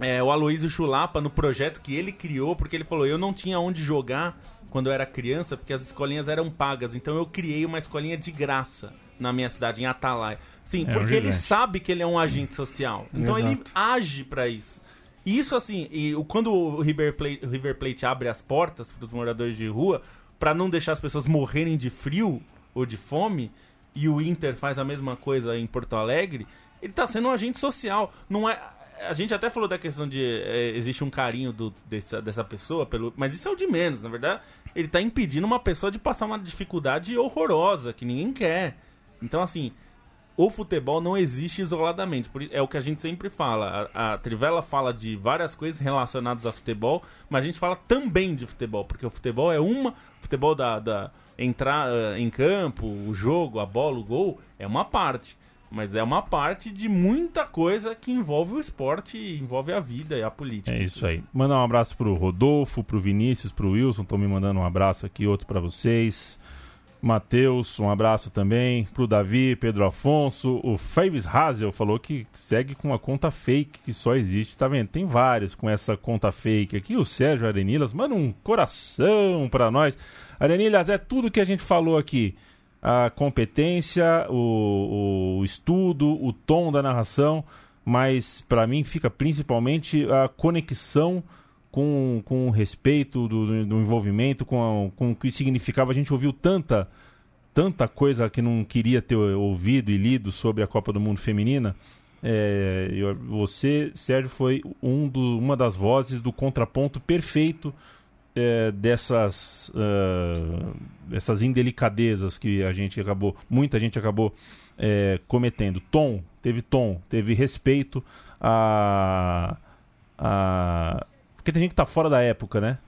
é, o Aloysio Chulapa no projeto que ele criou, porque ele falou: eu não tinha onde jogar quando eu era criança, porque as escolinhas eram pagas, então eu criei uma escolinha de graça na minha cidade, em Atalaia. Sim, é porque um ele sabe que ele é um agente social. Então Exato. ele age para isso. E isso assim, e quando o River Plate, River Plate abre as portas para os moradores de rua, para não deixar as pessoas morrerem de frio ou de fome, e o Inter faz a mesma coisa em Porto Alegre, ele está sendo um agente social. Não é, a gente até falou da questão de é, existe um carinho do, dessa, dessa pessoa, pelo, mas isso é o de menos, na verdade. Ele está impedindo uma pessoa de passar uma dificuldade horrorosa que ninguém quer. Então, assim, o futebol não existe isoladamente. É o que a gente sempre fala. A, a, Trivela fala de várias coisas relacionadas a futebol, mas a gente fala também de futebol, porque o futebol é uma. Futebol da, da entrar uh, em campo, o jogo, a bola, o gol, é uma parte. Mas é uma parte de muita coisa que envolve o esporte, envolve a vida e a política. É isso aí. Mandar um abraço pro Rodolfo, pro Vinícius, pro Wilson. Estão me mandando um abraço aqui, outro para vocês. Matheus, um abraço também. Pro Davi, Pedro Afonso. O Faves Hazel falou que segue com uma conta fake que só existe. Tá vendo? Tem vários com essa conta fake aqui. O Sérgio Arenilas manda um coração para nós. Arenilhas, é tudo que a gente falou aqui. A competência, o, o estudo, o tom da narração, mas para mim fica principalmente a conexão com, com o respeito do, do envolvimento, com, a, com o que significava. A gente ouviu tanta, tanta coisa que não queria ter ouvido e lido sobre a Copa do Mundo Feminina. É, você, Sérgio, foi um do, uma das vozes do contraponto perfeito é, dessas, uh, dessas indelicadezas que a gente acabou, muita gente acabou é, cometendo. Tom, teve tom, teve respeito a, a. Porque tem gente que tá fora da época, né?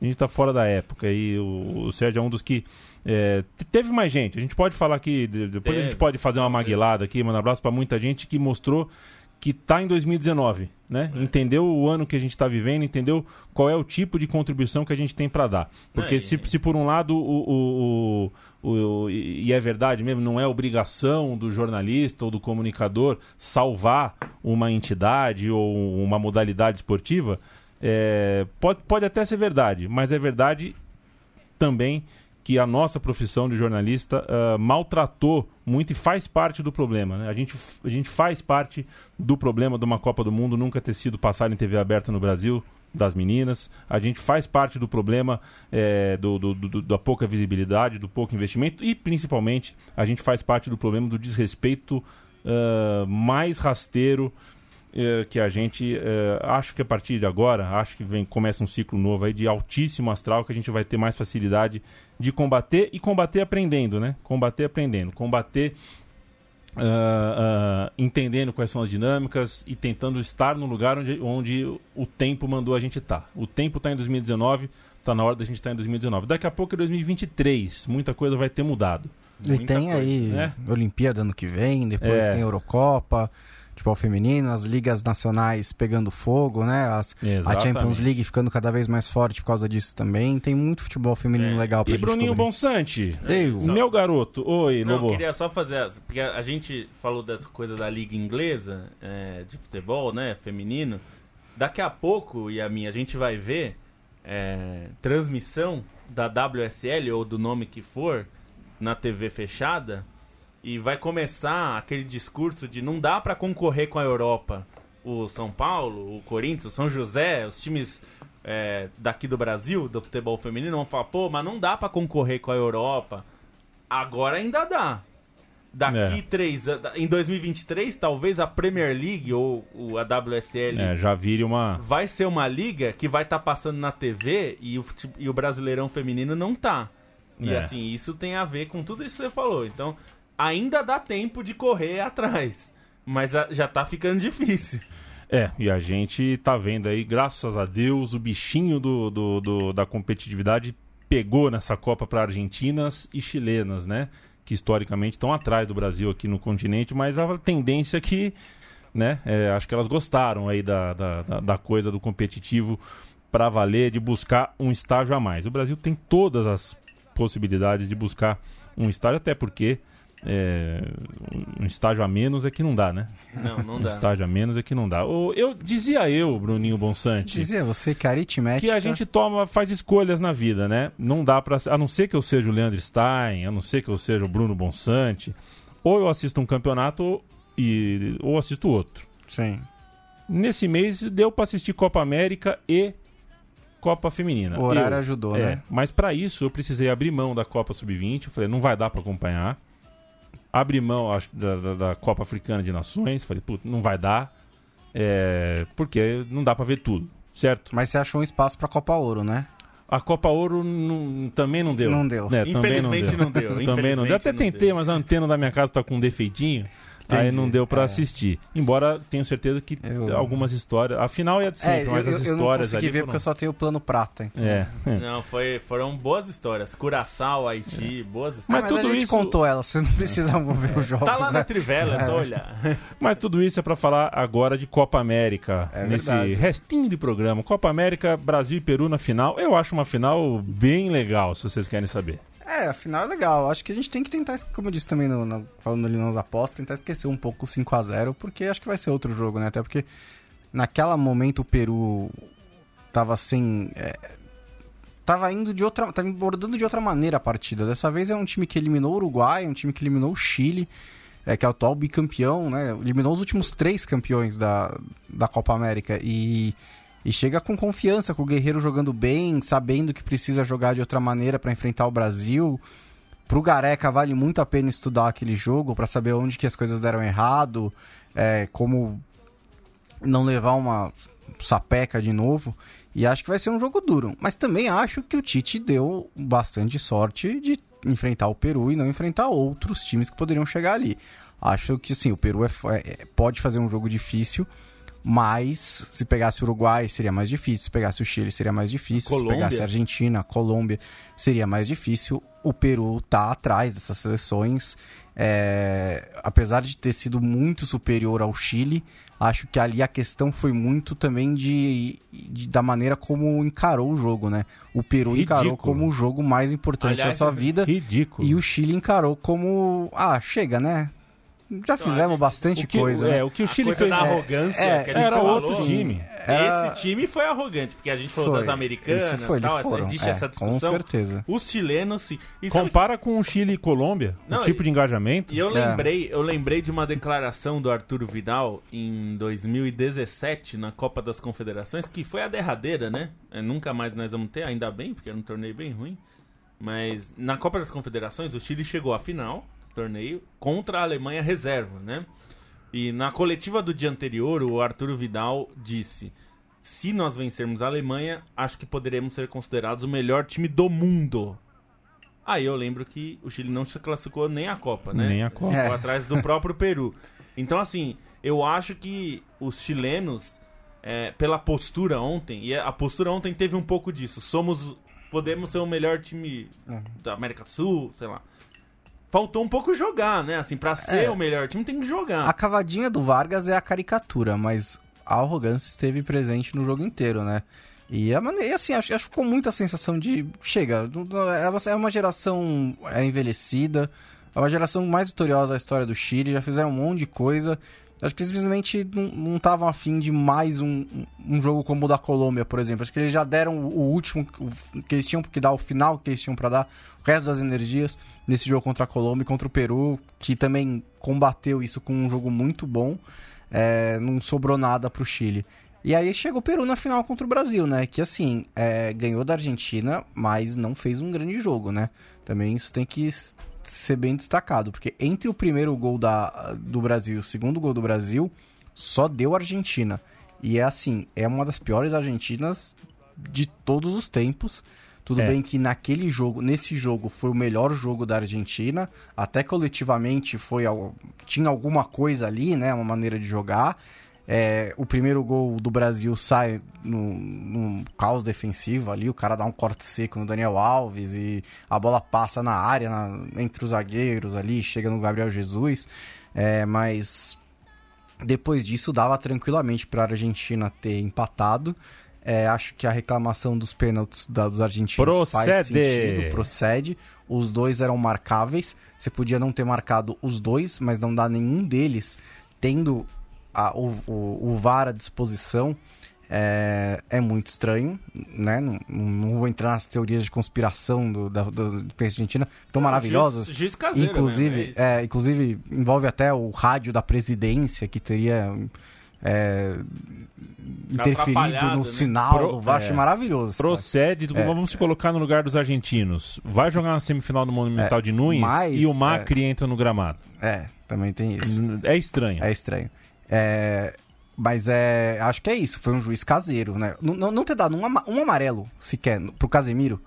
A gente tá fora da época e o, o Sérgio é um dos que. É, teve mais gente, a gente pode falar aqui, depois a gente pode fazer uma maguilada aqui, mandar um abraço para muita gente que mostrou que está em 2019, né? É. Entendeu o ano que a gente está vivendo, entendeu qual é o tipo de contribuição que a gente tem para dar. Porque é, se, se por um lado o, o, o, o, e é verdade mesmo, não é obrigação do jornalista ou do comunicador salvar uma entidade ou uma modalidade esportiva, é, pode, pode até ser verdade, mas é verdade também que a nossa profissão de jornalista uh, maltratou muito e faz parte do problema. Né? A, gente, a gente faz parte do problema de uma Copa do Mundo nunca ter sido passada em TV aberta no Brasil das meninas. A gente faz parte do problema é, do, do, do, da pouca visibilidade, do pouco investimento e, principalmente, a gente faz parte do problema do desrespeito ah, mais rasteiro eh, que a gente eh, acho que a partir de agora acho que vem começa um ciclo novo aí de altíssimo astral que a gente vai ter mais facilidade de combater e combater aprendendo né? Combater aprendendo combater ah, ah, entendendo quais são as dinâmicas e tentando estar no lugar onde, onde o tempo mandou a gente estar o tempo está em 2019 está na hora da gente estar em 2019 daqui a pouco é 2023 muita coisa vai ter mudado. E Muita tem coisa, aí né? Olimpíada ano que vem, depois É. tem Eurocopa, futebol feminino, as ligas nacionais pegando fogo, né? As- a. Champions League ficando cada vez mais forte por causa disso também. Tem muito futebol feminino É. legal pra e gente Bruninho cobrir. Bonsante Eu. o meu garoto oi Não, Lobo queria só fazer. Porque a gente falou dessa coisa da liga inglesa, é, de futebol, né? Feminino. Daqui a pouco, e a minha, a gente vai ver é, transmissão da WSL ou do nome que for na TV fechada e vai começar aquele discurso de não dá pra concorrer com a Europa. O São Paulo, o Corinthians, o São José, os times é, daqui do Brasil, do futebol feminino, vão falar, pô, mas não dá pra concorrer com a Europa. Agora ainda dá. Daqui É. três anos. Em 2023, talvez a Premier League ou a WSL é, já vire uma vai ser uma liga que vai estar passando na TV e o, e o Brasileirão Feminino não tá. E É. assim, isso tem a ver com tudo isso que você falou. Então, ainda dá tempo de correr atrás. Mas já tá ficando difícil. É, e a gente tá vendo aí, graças a Deus, o bichinho do, do- do- da competitividade pegou nessa Copa para argentinas e chilenas, né? Que historicamente estão atrás do Brasil aqui no continente, mas a tendência é que, né? é, acho que elas gostaram aí da, da, da- da coisa do competitivo para valer, de buscar um estágio a mais. O Brasil tem todas as possibilidades de buscar um estágio, até porque é, um estágio a menos é que não dá, né? Não, não Um dá. estágio a menos é que não dá. O- eu dizia eu, Bruninho Bonsante, Dizia você que a aritmética... que a gente toma, faz escolhas na vida, né? Não dá para, a não ser que eu seja o Leandro Stein, a não ser que eu seja o Bruno Bonsante, ou eu assisto um campeonato e ou assisto outro. Sim. Nesse mês deu para assistir Copa América e Copa Feminina. O horário Eu- ajudou, é, né? Mas para isso eu precisei abrir mão da Copa Sub-20. Eu falei, não vai dar para acompanhar. Abri mão acho, da, da- da Copa Africana de Nações. Falei, putz, não vai dar. é, porque não dá para ver tudo, certo? Mas você achou um espaço pra Copa Ouro, né? A Copa Ouro não- também não deu. Não deu. É, também não Infelizmente deu. não deu, também não deu. infelizmente Até tentei, deu. mas a antena da minha casa tá com um defeitinho. Aí Entendi. não deu pra É. assistir. Embora tenho certeza que Eu- algumas histórias. A final é de sempre, é, eu, mas eu, as eu não histórias consegui ver foram- porque eu só tenho o plano prata. Então. É. Não, foi, foram boas histórias. Curaçao, Haiti, boas Ah, histórias. Mas mas tudo a gente isso- contou ela, vocês não precisavam ver os jogos. Tá lá né? na Trivela, é só olhar. Mas tudo isso é pra falar agora de Copa América. É nesse verdade. restinho de programa. Copa América, Brasil e Peru na final. Eu acho uma final bem legal, se vocês querem saber. É, afinal é legal. Acho que a gente tem que tentar, como eu disse também no, no- falando ali nas apostas, tentar esquecer um pouco o 5x0, porque acho que vai ser outro jogo, né? Até porque naquela momento o Peru tava sem. é, tava indo de outra. tava abordando de outra maneira a partida. Dessa vez é um time que eliminou o Uruguai, é um time que eliminou o Chile, é, que é o atual bicampeão, né? Eliminou os últimos três campeões da, da Copa América e. E chega com confiança, com o Guerreiro jogando bem, sabendo que precisa jogar de outra maneira para enfrentar o Brasil. Pro Gareca vale muito a pena estudar aquele jogo para saber onde que as coisas deram errado, é, como não levar uma sapeca de novo. E acho que vai ser um jogo duro. Mas também acho que o Tite deu bastante sorte de enfrentar o Peru e não enfrentar outros times que poderiam chegar ali. Acho que sim, o Peru é, é- pode fazer um jogo difícil, mas se pegasse o Uruguai seria mais difícil, se pegasse o Chile seria mais difícil, Colômbia. se pegasse a Argentina, a Colômbia seria mais difícil. O Peru tá atrás dessas seleções, é, apesar de ter sido muito superior ao Chile, acho que ali a questão foi muito também de, de- da maneira como encarou o jogo, né? O Peru encarou Ridículo. como o jogo mais importante Aliás, da sua vida Ridículo. e o Chile encarou como ah chega, né? Já fizemos bastante o que, coisa, é, né? o que o A Chile coisa fez. da é, arrogância é, que a gente era falou. outro time. Era- Esse time foi arrogante, porque a gente falou Foi. das americanas Isso foi, tal, essa- existe É, essa com discussão. certeza. Os chilenos sim. E Compara com o Chile e Colômbia, Não, o tipo e- de engajamento. E eu É. lembrei, eu lembrei de uma declaração do Arturo Vidal em 2017 na Copa das Confederações, que foi a derradeira, né? É, nunca mais nós vamos ter, ainda bem, porque era um torneio bem ruim. Mas na Copa das Confederações, o Chile chegou à final torneio contra a Alemanha reserva, né? E na coletiva do dia anterior, o Arturo Vidal disse: se nós vencermos a Alemanha, acho que poderemos ser considerados o melhor time do mundo. Aí eu lembro que o Chile não se classificou nem a Copa, né? Nem a Copa. Ficou É. atrás do próprio Peru. Então, assim, eu acho que os chilenos, é, pela postura ontem, e a postura ontem teve um pouco disso. Somos. Podemos ser o melhor time da América do Sul, sei lá. Faltou um pouco jogar, né? Assim, pra ser É. o melhor time tem que jogar. A cavadinha do Vargas é a caricatura, mas a arrogância esteve presente no jogo inteiro, né? E, a maneira, e assim, acho, acho que ficou muito a sensação de. Chega, é uma- é uma geração é, envelhecida, é uma geração mais vitoriosa da história do Chile, já fizeram um monte de coisa. Acho que simplesmente não- estavam afim de mais um, um jogo como o da Colômbia, por exemplo. Acho que eles já deram o, último que eles tinham que dar, o final que eles tinham pra dar, o resto das energias nesse jogo contra a Colômbia e contra o Peru, que também combateu isso com um jogo muito bom. É, não sobrou nada pro Chile. E aí chegou o Peru na final contra o Brasil, né? Que assim, é, ganhou da Argentina, mas não fez um grande jogo, né? Também isso tem que ser bem destacado, porque entre o primeiro gol da, do Brasil e o segundo gol do Brasil, só deu a Argentina. E é assim, é uma das piores Argentinas de todos os tempos. Tudo É. bem que naquele jogo, nesse jogo, foi o melhor jogo da Argentina. Até coletivamente foi tinha alguma coisa ali, né? Uma maneira de jogar. É, o primeiro gol do Brasil sai num, num caos defensivo ali, o cara dá um corte seco no Daniel Alves e a bola passa na área, na- entre os zagueiros ali, chega no Gabriel Jesus. É, mas depois disso dava tranquilamente para a Argentina ter empatado. É, acho que a reclamação dos pênaltis da- dos argentinos faz Procede. sentido, procede. Os dois eram marcáveis. Você podia não ter marcado os dois, mas não dá nenhum deles tendo a- o, o, o VAR à disposição. É, é muito estranho, né? Não, não- vou entrar nas teorias de conspiração do, da, do, do Argentina, tão maravilhosas. Juiz, juiz caseiro, Inclusive, né? É é, inclusive envolve até o rádio da presidência que teria é, interferido Atrapalhado, no né? sinal Pro- do VAR. é. Maravilhoso. Procede, É. vamos se colocar no lugar dos argentinos. Vai jogar na semifinal do Monumental É, de Nunes mas, e o Macri entra no gramado. É, também tem isso. É estranho. É estranho. É, mas é. Acho que é isso. Foi um juiz caseiro, né? Não, não, ter dado um, um amarelo sequer pro Casemiro,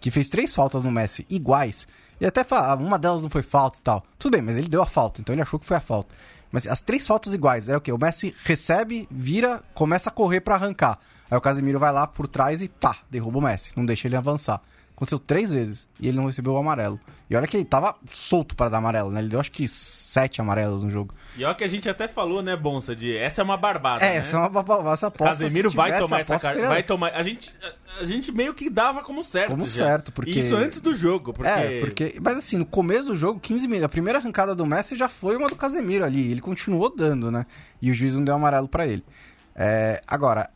que fez três faltas no Messi iguais. E até ah, uma delas não foi falta e tal. Tudo bem, mas ele deu a falta, então ele achou que foi a falta. Mas as três faltas iguais, é o quê? O Messi recebe, vira, começa a correr pra arrancar. Aí o Casemiro vai lá por trás e pá, derruba o Messi, não deixa ele avançar. Aconteceu três vezes e ele não recebeu o amarelo. E olha que ele tava solto para dar amarelo, né? Ele deu acho que sete amarelos no jogo. E olha que a gente até falou, né, Bonsa, de essa é uma barbada, É, né? essa é uma baba- essa aposta. Casemiro se vai tomar essa aposta, carta, vai tomar. A gente, a, gente meio que dava como certo. Como já. certo, porque- Isso antes do jogo, porque. É, porque. Mas assim, no começo do jogo, 15 minutos. A primeira arrancada do Messi já foi uma do Casemiro ali. Ele continuou dando, né? E o juiz não deu amarelo pra ele. É, agora,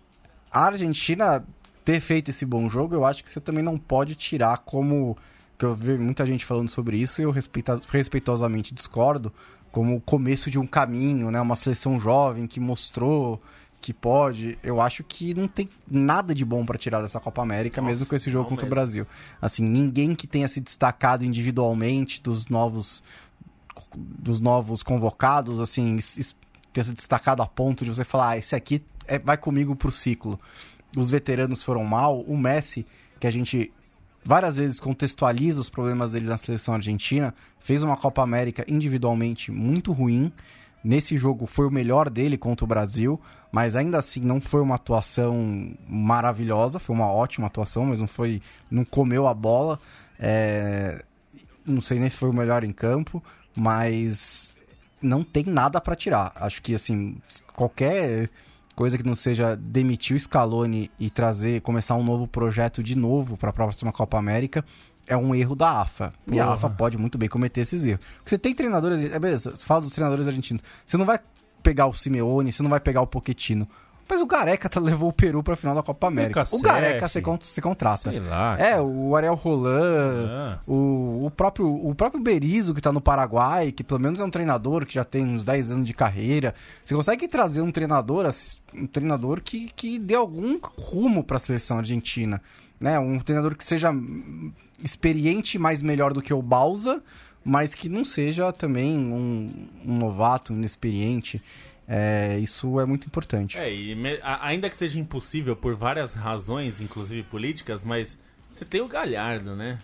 a Argentina ter feito esse bom jogo, eu acho que você também não pode tirar como. Que eu vi muita gente falando sobre isso e eu respeita- respeitosamente discordo. Como o começo de um caminho, né? Uma seleção jovem que mostrou que pode. Eu acho que não tem nada de bom pra tirar dessa Copa América, Nossa, mesmo com esse jogo contra o mesmo. Brasil. Assim, ninguém que tenha se destacado individualmente dos novos dos novos convocados, assim, ter se destacado a ponto de você falar, ah, esse aqui é- vai comigo pro ciclo. Os veteranos foram mal, o Messi, que a gente várias vezes contextualiza os problemas dele na seleção argentina, fez uma Copa América individualmente muito ruim. Nesse jogo foi o melhor dele contra o Brasil, mas ainda assim não foi uma atuação maravilhosa, foi uma ótima atuação, mas não foi, não comeu a bola. É, não sei nem se foi o melhor em campo, mas não tem nada pra tirar. Acho que assim, qualquer coisa que não seja demitir o Scaloni e trazer, começar um novo projeto de novo para a próxima Copa América é um erro da AFA. E a. AFA pode muito bem cometer esses erros. Porque você tem treinadores, é beleza, você fala dos treinadores argentinos. Você não vai pegar o Simeone, você não vai pegar o Pochettino. Mas o Gareca tá- levou o Peru pra final da Copa América. Fica o Gareca você, con- você contrata. Sei lá. É, o Ariel Roland, Ah. o, o próprio o próprio Berizzo, que tá no Paraguai, que pelo menos é um treinador que já tem uns 10 anos de carreira. Você consegue trazer um treinador, um treinador que, que dê algum rumo pra seleção argentina. Né? Um treinador que seja experiente, mas melhor do que o Balsa, mas que não seja também um, um novato, inexperiente. É, isso é muito importante. É, e me- a- ainda que seja impossível por várias razões, inclusive políticas, mas você tem o Galhardo, né?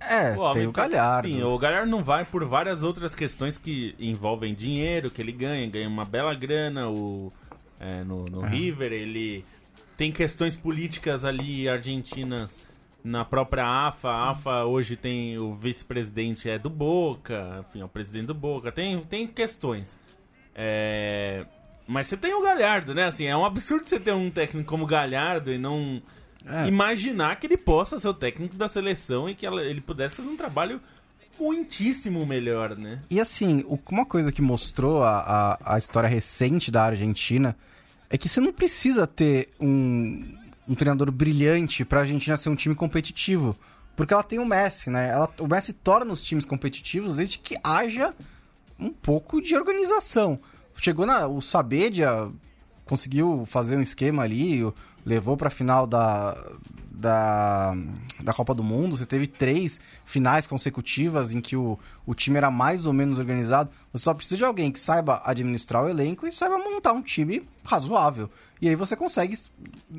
É, O tem o Galhardo. Sim, o Galhardo não vai por várias outras questões que envolvem dinheiro, que ele ganha, ganha uma bela grana o, é, no, no River, ele tem questões políticas ali argentinas na própria AFA. A AFA hoje tem o vice-presidente é do Boca, enfim, é o presidente do Boca, tem, tem questões. É, Mas você tem o Galhardo, né? Assim, é um absurdo você ter um técnico como Galhardo e não É. imaginar que ele possa ser o técnico da seleção e que ela- ele pudesse fazer um trabalho muitíssimo melhor, né? E assim, uma coisa que mostrou a, a, a história recente da Argentina é que você não precisa ter um, um treinador brilhante pra Argentina ser um time competitivo. Porque ela tem o Messi, né? Ela, o Messi torna os times competitivos desde que haja um pouco de organização. Chegou na. O Sabedia conseguiu fazer um esquema ali, levou pra final da, da, da Copa do Mundo. Você teve três finais consecutivas em que o, o time era mais ou menos organizado. Você só precisa de alguém que saiba administrar o elenco e saiba montar um time razoável. E aí você consegue.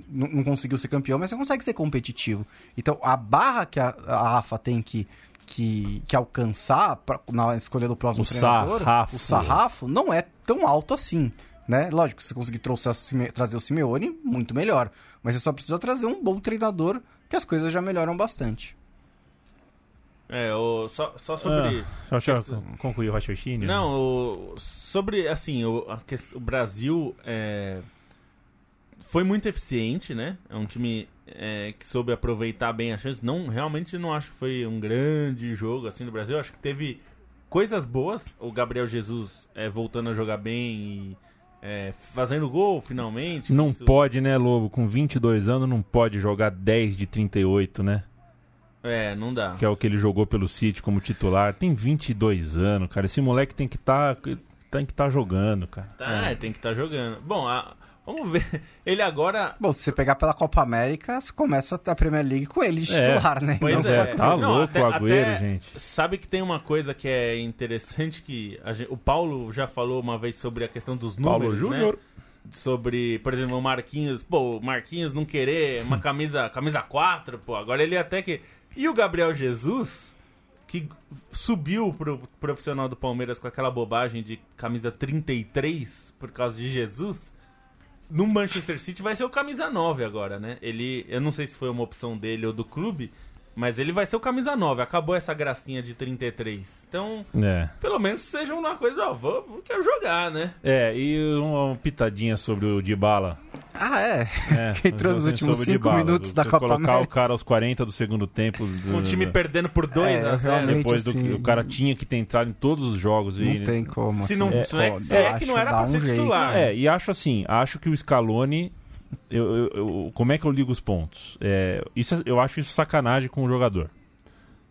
Não não conseguiu ser campeão, mas você consegue ser competitivo. Então a barra que a, a Rafa tem que. Que, que alcançar pra, na escolha do próximo O treinador, sarrafo. o sarrafo não é tão alto assim, né? Lógico, se você conseguir trazer o Simeone, muito melhor. Mas você só precisa trazer um bom treinador, que as coisas já melhoram bastante. É, o, só, só sobre. Ah, deixa eu questão- concluir o raciocínio. Não, o- sobre, assim, o, a o Brasil é, foi muito eficiente, né? É um time é, que soube aproveitar bem as chances. Não, realmente não acho que foi um grande jogo, assim, do Brasil. Acho que teve coisas boas. O Gabriel Jesus é, voltando a jogar bem e é, fazendo gol, finalmente. Não Isso- pode, né, Lobo? Com 22 anos, não pode jogar 10 de 38, né? É, não dá. Que é o que ele jogou pelo City como titular. Tem 22 anos, cara. Esse moleque tem que estar tem que tá jogando, cara. Tá, tem que estar jogando. Bom, a- vamos ver. Ele agora Bom, se você pegar pela Copa América, você começa a Premier League com ele de É, titular, né? pois Não, é. Tá Não, louco até- o Agüero, até- gente. Sabe que tem uma coisa que é interessante que a gen- o Paulo já falou uma vez sobre a questão dos Paulo números, Júnior. né? Sobre, por exemplo, o Marquinhos, pô, o Marquinhos não querer uma camisa, camisa 4, pô, agora ele até que E o Gabriel Jesus, que subiu pro profissional do Palmeiras com aquela bobagem de camisa 33 por causa de Jesus, no Manchester City vai ser o camisa 9 agora, né? Ele, eu não sei se foi uma opção dele ou do clube, mas ele vai ser o camisa 9. Acabou essa gracinha de 33. Então, É. pelo menos seja uma coisa, ó, vou, vou quero jogar, né? É, e uma pitadinha sobre o Dybala. Ah, é. É, Que entrou nos últimos o cinco Dybala, minutos do- da Copa Colocar América. o cara aos 40 do segundo tempo. do- o time do- perdendo por 2 É, a 0 realmente. Depois do que assim, o cara tinha que ter entrado em todos os jogos. e- Não tem como. Se assim. não, É, se, é, é que não era pra um ser jeito. titular. É, e acho assim, acho que o Scaloni. Eu, eu- eu- como é que eu ligo os pontos? É, isso, é- eu acho isso sacanagem com o jogador.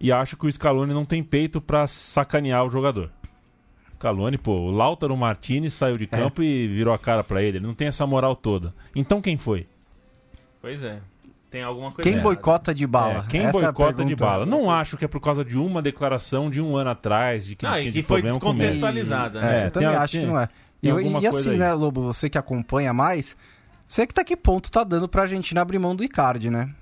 E acho que o Scaloni não tem peito pra sacanear o jogador. Scaloni, pô, o Lautaro Martinez saiu de campo e virou a cara pra ele. Ele não tem essa moral toda. Então quem foi? Pois é. Tem alguma coisa Quem errada. boicota de bala? É, quem Essa é boicota de pergunta. bala? Não acho que é por causa de uma declaração de um ano atrás de que Ah, não e tinha que de foi descontextualizada, É, né? É, eu também tem- acho que tem- não é. E, e assim, aí. né, Lobo, você que acompanha mais, você que tá que ponto tá dando pra Argentina abrir mão do Icardi, né?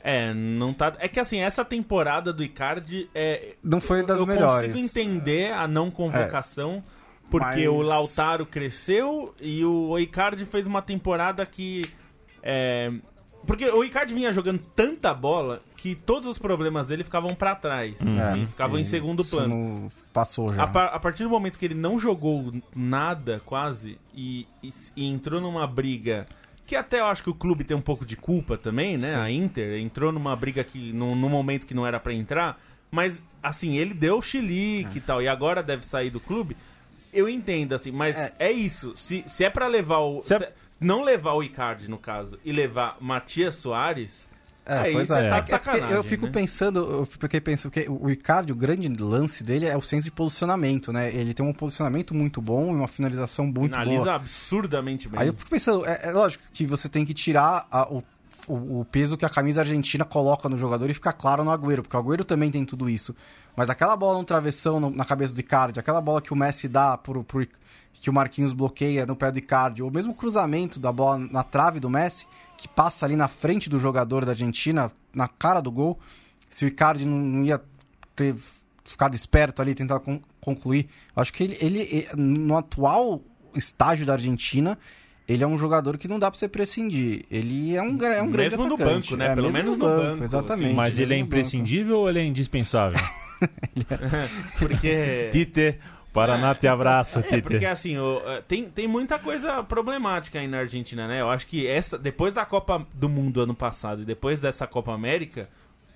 É, não tá. É que assim, essa temporada do Icardi é. Não foi das eu melhores. consigo entender a não convocação, porque Mas- o Lautaro cresceu e o Icardi fez uma temporada que. É, porque o Icardi vinha jogando tanta bola que todos os problemas dele ficavam pra trás. assim, É, ficavam em segundo isso plano. passou já. A, a partir do momento que ele não jogou nada, quase, e, e e entrou numa briga. Que até eu acho que o clube tem um pouco de culpa também, né? A Inter entrou numa briga que num, num momento que não era pra entrar. Mas, assim, ele deu chilique e tal, e agora deve sair do clube. Eu entendo, assim, mas é, isso. Se, se é pra levar o. Se é- se- não levar o Icardi, no caso, e levar Matias Soares. É, aí pois é. tá É de porque sacanagem. eu fico né? pensando, eu fiquei pensando que o Icardi, o grande lance dele é o senso de posicionamento, né? Ele tem um posicionamento muito bom e uma finalização muito Finaliza boa. absurdamente bem. Aí eu fico pensando, é, é lógico que você tem que tirar a- o o, o peso que a camisa argentina coloca no jogador e fica claro no Agüero, porque o Agüero também tem tudo isso. Mas aquela bola no travessão no- na cabeça do Icardi, aquela bola que o Messi dá pro, pro- que o Marquinhos bloqueia no pé do Icardi, ou mesmo o cruzamento da bola na trave do Messi, que passa ali na frente do jogador da Argentina, na cara do gol, se o Icardi não, não ia ter ficado esperto ali, tentar con- concluir, acho que ele, ele, no atual estágio da Argentina, ele é um jogador que não dá pra você prescindir. Ele é um, é um grande Mesmo no atacante. banco, né? É, Pelo menos no no banco, banco, exatamente. assim. Mas ele é no banco. imprescindível ou ele é indispensável? Porque. Tite, Paraná te abraça, É, Tite. porque assim, o- eh, tem, tem muita coisa problemática aí na Argentina, né? Eu acho que essa depois da Copa do Mundo ano passado e depois dessa Copa América,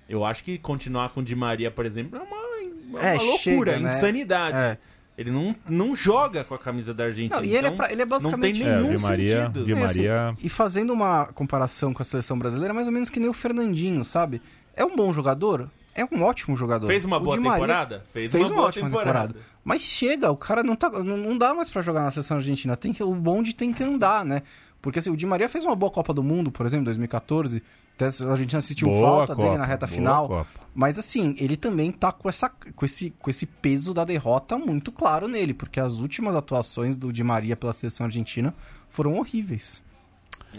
eu acho que continuar com o Di Maria, por exemplo, é uma, é É, uma loucura, chega, né? insanidade. É. Ele não, não joga com a camisa da Argentina. Não, e ele é então pra- ele é basicamente- Não tem É, nenhum Di Maria, sentido. Di É, assim, Maria e fazendo uma comparação com a seleção brasileira, é mais ou menos que nem o Fernandinho, sabe? É um bom jogador? É um ótimo jogador. Fez uma O boa Maria temporada? Fez, Fez uma, uma, boa ótima temporada. temporada. Mas chega, o cara não, tá, não, não dá mais pra jogar na seleção argentina. Tem que, o bonde tem que andar, né? Porque assim, o Di Maria fez uma boa Copa do Mundo, por exemplo, em 2014. Até a Argentina sentiu Boa falta Copa, dele na reta final. Copa. Mas assim, ele também tá com, essa, com, esse, com esse peso da derrota muito claro nele, porque as últimas atuações do Di Maria pela seleção argentina foram horríveis.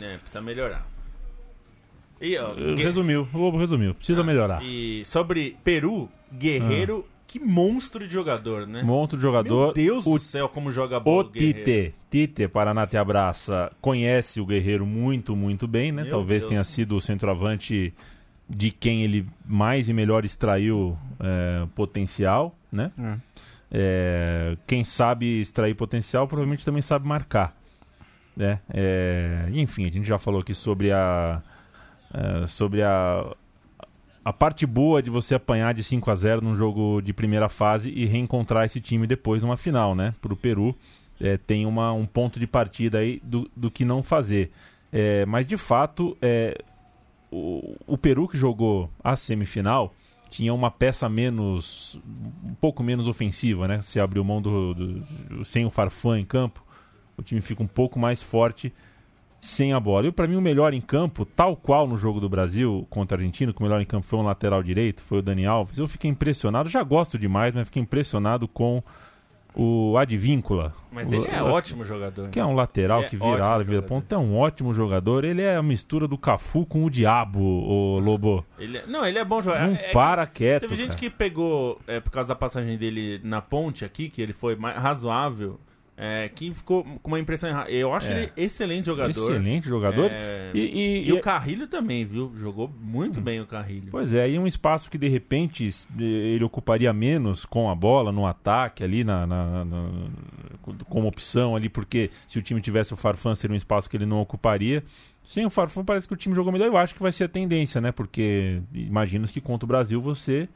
É, precisa melhorar. E, ó, Eh, Resumiu, o Lobo resumiu. Precisa melhorar. E sobre Peru, Guerreiro, que monstro de jogador, né? Monte de Meu jogador. Deus o do céu, como joga bola O Guerreiro. Tite, Tite, Paraná te abraça, conhece o Guerreiro muito, muito bem, né? Meu Talvez Deus. tenha sido o centroavante de quem ele mais e melhor extraiu é, potencial, né? Hum. É, quem sabe extrair potencial provavelmente também sabe marcar, né? É, enfim, a gente já falou aqui sobre a é, sobre a a parte boa de você apanhar de 5 a 0 num jogo de primeira fase e reencontrar esse time depois numa final, né? Pro Peru é, tem uma, um ponto de partida aí do, do que não fazer. É, mas de fato, é, o, o Peru que jogou a semifinal tinha uma peça menos, um pouco menos ofensiva, né? Se abriu mão do, do- sem o Farfã em campo, o time fica um pouco mais forte sem a bola. E para mim o melhor em campo, tal qual no jogo do Brasil contra a Argentina, que o melhor em campo foi um lateral direito, foi o Dani Alves. Eu fiquei impressionado, já gosto demais, mas fiquei impressionado com o Advíncula. Mas O- ele é ótimo jogador. que é um lateral é que vira ala, vira ponta, é um ótimo jogador. Ele é a mistura do Cafu com o diabo, o Lobo. Ele é- Não, ele é bom jogador. Não É- é que para quieto. Teve gente cara. que pegou, é, por causa da passagem dele na ponte aqui, que ele foi mais razoável, é, que ficou com uma impressão errada. Eu acho É. ele excelente jogador. Excelente jogador. É, E, e- E, o Carrilho também, viu? Jogou muito bem o Carrilho. Pois é, e um espaço que de repente ele ocuparia menos com a bola no ataque ali, na, na- na- como opção ali, porque se o time tivesse o Farfã seria um espaço que ele não ocuparia. Sem o Farfã parece que o time jogou melhor. Eu acho que vai ser a tendência, né? Porque imagina que contra o Brasil você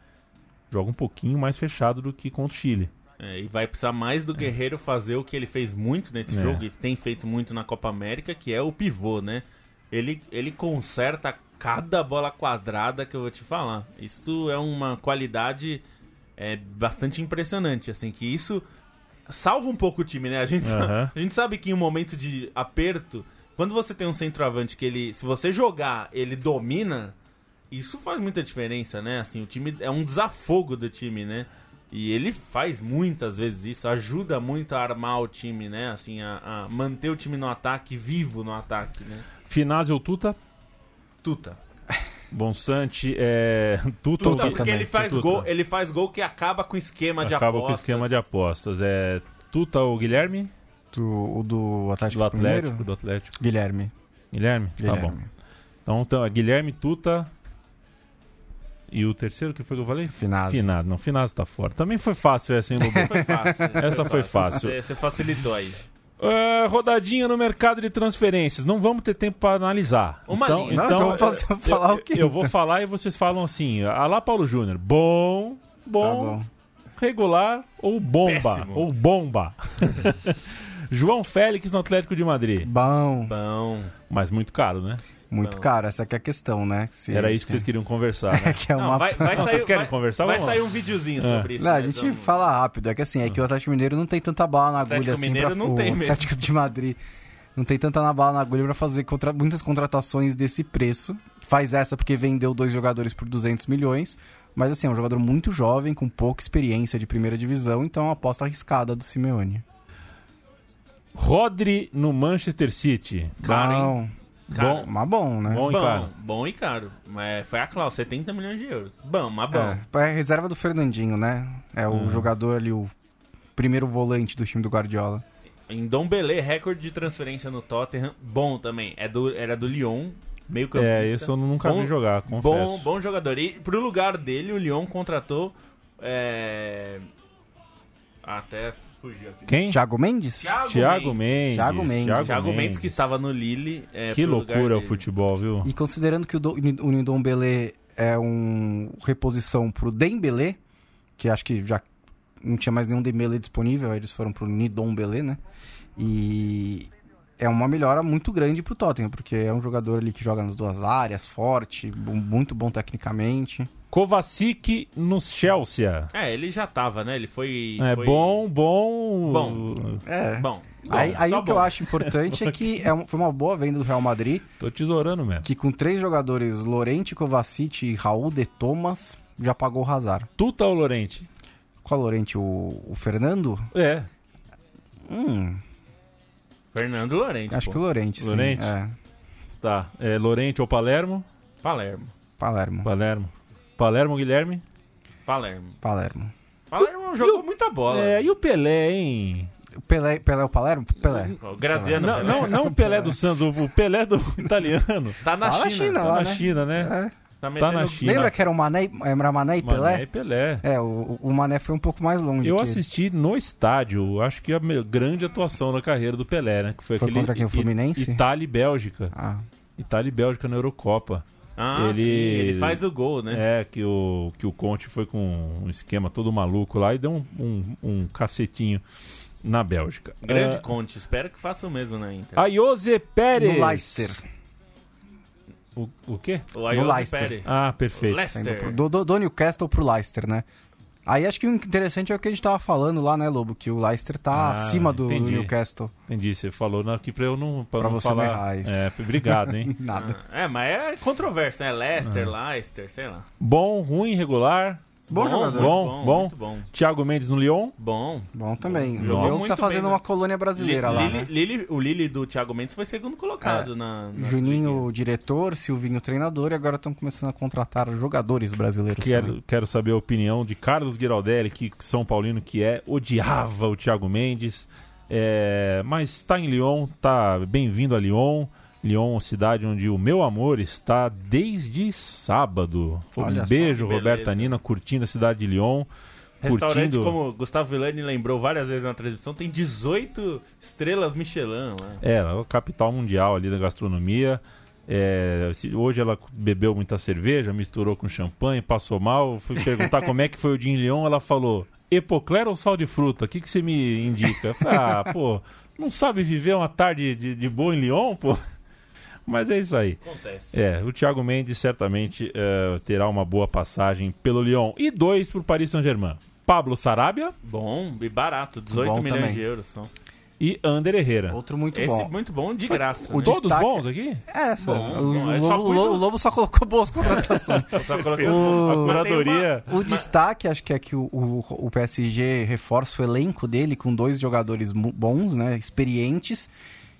joga um pouquinho mais fechado do que contra o Chile. É, e vai precisar mais do Guerreiro fazer o que ele fez muito nesse É. jogo e tem feito muito na Copa América, que é o pivô, né? Ele, ele conserta cada bola quadrada que eu vou te falar. Isso é uma qualidade é, bastante impressionante, assim, que isso salva um pouco o time, né? A gente, Aham. a gente sabe que em um momento de aperto, quando você tem um centroavante que ele, se você jogar, ele domina, isso faz muita diferença, né? Assim, o time é um desafogo do time, né? E ele faz muitas vezes isso, ajuda muito a armar o time, né? Assim, a, a manter o time no ataque, vivo no ataque, né? Finazio Tuta, Tuta. Bonsante, é... Tuta, Tuta, Tuta porque também, ele faz Tuta. gol, ele faz gol que acaba com o esquema de acaba apostas. com o esquema de apostas. É Tuta ou Guilherme? Do, o do Atlético, Do Atlético, Mineiro? do Atlético. Guilherme. Guilherme? Tá bom. Guilherme. Então, então é Guilherme, Tuta. E o terceiro, que foi que eu falei? Finazzi. Finado. Não, Finado tá fora. Também foi fácil essa, hein, Lobo? Foi fácil. Essa foi fácil. Você, facilitou aí. É, rodadinha no mercado de transferências. Não vamos ter tempo para analisar. Uma então, linha. Não, então eu vou eu- falar eu, o quê, Eu vou então? falar e vocês falam assim. Alá Paulo Júnior. Bom, Tá bom, bom. regular ou bomba. Péssimo. Ou bomba. João Félix no Atlético de Madrid. Bom. Bom. Mas muito caro, né? Muito Bom. caro, essa que é a questão, né? Se- Era isso que vocês queriam conversar, né? que é Não, uma... vai, vai Não, sair, vocês querem vai- conversar? Vai Vamos sair lá. um videozinho É. sobre isso. Não, a né? gente Vamos- fala rápido. É que assim, é que o Atlético Mineiro não tem tanta bala na agulha Atlético assim Mineiro pra não o tem mesmo. Atlético de Madrid. não tem tanta na bala na agulha pra fazer contra- muitas contratações desse preço. Faz essa porque vendeu dois jogadores por 200 milhões. Mas assim, é um jogador muito jovem, com pouca experiência de primeira divisão, então é uma aposta arriscada do Simeone. Rodri no Manchester City. Caro, hein? Cara, Bom, mas bom, né? bom e Bom, caro. bom e caro. Mas foi a cláusula, 70 milhões de euros. Bom, mas bom. É, é a reserva do Fernandinho, né? É o Uhum. jogador ali, o primeiro volante do time do Guardiola. Em Dom Belé, recorde de transferência no Tottenham. Bom também. É do, era do Lyon, meio campista. É, esse eu nunca Bom- vi jogar, Bom, confesso. bom jogador. E pro lugar dele, o Lyon contratou. É... Até fugiu aqui. Quem? Thiago Mendes? Thiago, Thiago Mendes. Mendes. Thiago Mendes. Thiago Mendes, que estava no Lille. é, Que loucura o futebol, viu? E considerando que o, Do, o Ndombele é um reposição pro Dembele, que acho que já não tinha mais nenhum Dembele disponível, aí eles foram pro Ndombele, né? E é uma melhora muito grande pro Tottenham, porque é um jogador ali que joga nas duas áreas, forte, muito bom tecnicamente. Kovacic no Chelsea. É, ele já tava, né? Ele foi. É foi- bom, bom. Bom. É. Bom. Aí, aí o que eu bom. acho importante é que é um- foi uma boa venda do Real Madrid, Tô tesourando mesmo. que com três jogadores, Lorente, Kovacic e Raul de Thomas, já pagou o Hazard. Tuta ou Lorente? Qual Lorente? O, o Fernando? É. Hum, Fernando Lorente. acho pô. que o Lorente. sim. Lorente? É, Tá. É Lorente ou Palermo? Palermo. Palermo. Palermo. Palermo, Guilherme? Palermo. Palermo. Palermo jogou muita bola. É, e o Pelé, hein? O Pelé, Pelé é o Palermo? Pelé. O Graziano Não, Pelé. não, não o Pelé do Santos, o Pelé do italiano. Tá na Tá na China. China, Tá lá, na né? China, né? É. Tá Tá na China. Lembra que era o Mané, era Mané e Pelé? Mané e Pelé. É, o, o Mané foi um pouco mais longe. Eu que- assisti no estádio, acho que a grande atuação na carreira do Pelé, né? Que foi, Foi aquele contra quem, o Fluminense? Itália e Bélgica. Ah, Itália e Bélgica na Eurocopa. Ah, Ele- sim, ele faz o gol, né? É, que o, que o Conte foi com um esquema todo maluco lá e deu um, um, um cacetinho na Bélgica. Grande Ah, Conte. Espero que faça o mesmo na Inter. Ayoze Pérez. no Leicester. O, o quê? o Ayoze Leicester. Pérez. Ah, perfeito. Leicester. pro- Do, do, do Newcastle pro Leicester, né? Aí acho que o interessante é o que a gente tava falando lá, né, Lobo? Que o Leicester tá Ah, acima do, do. Newcastle. Entendi, você falou aqui pra eu não, pra Pra não você falar. não errar isso. É, obrigado, hein? Nada. É, mas é controverso, né? Leicester, Ah. Leicester, sei lá. Bom, ruim, regular. Bom jogador. Muito Bom, bom, bom. Muito bom. Thiago Mendes no Lyon. Bom. Bom também. Jogou O Lyon tá fazendo bem, né? uma colônia brasileira lá, Lili- né? Lili- o Lili do Thiago Mendes foi segundo colocado É. na, na Juninho, o diretor, Silvinho, o treinador, e agora estão começando a contratar jogadores brasileiros. também. Quero, quero saber a opinião de Carlos Giraldelli, que São Paulino que é, odiava o Thiago Mendes, é, mas está em Lyon, tá bem-vindo a Lyon. Lyon, cidade onde o meu amor está desde sábado. Olha um beijo. Roberta Nina, curtindo a cidade de Lyon. Restaurante, curtindo... como Gustavo Villani lembrou várias vezes na transmissão, tem 18 estrelas Michelin lá. É, a capital mundial ali da gastronomia. É, hoje ela bebeu muita cerveja, misturou com champanhe, passou mal. Fui perguntar como é que foi o dia em Lyon, ela falou: Epocler ou sal de fruta? O que, que você me indica? Eu falei, ah, pô, não sabe viver uma tarde de, de boa em Lyon, pô? Mas é isso aí. Acontece. É, o Thiago Mendes certamente é, terá uma boa passagem pelo Lyon. E dois pro Paris Saint-Germain. Pablo Sarabia Bom e barato, 18 Bom milhões também. de euros só. e Ander Herrera. Outro muito Esse bom. muito bom de graça. o né? Todos destaque- bons aqui? É, só, Bom, o, bom, o é só Lobo, coisa- o Lobo só colocou boas contratações. Só coloquei O- A curadoria. O destaque, acho que é que o, o, o PSG reforça o elenco dele com dois jogadores bons, né? Experientes.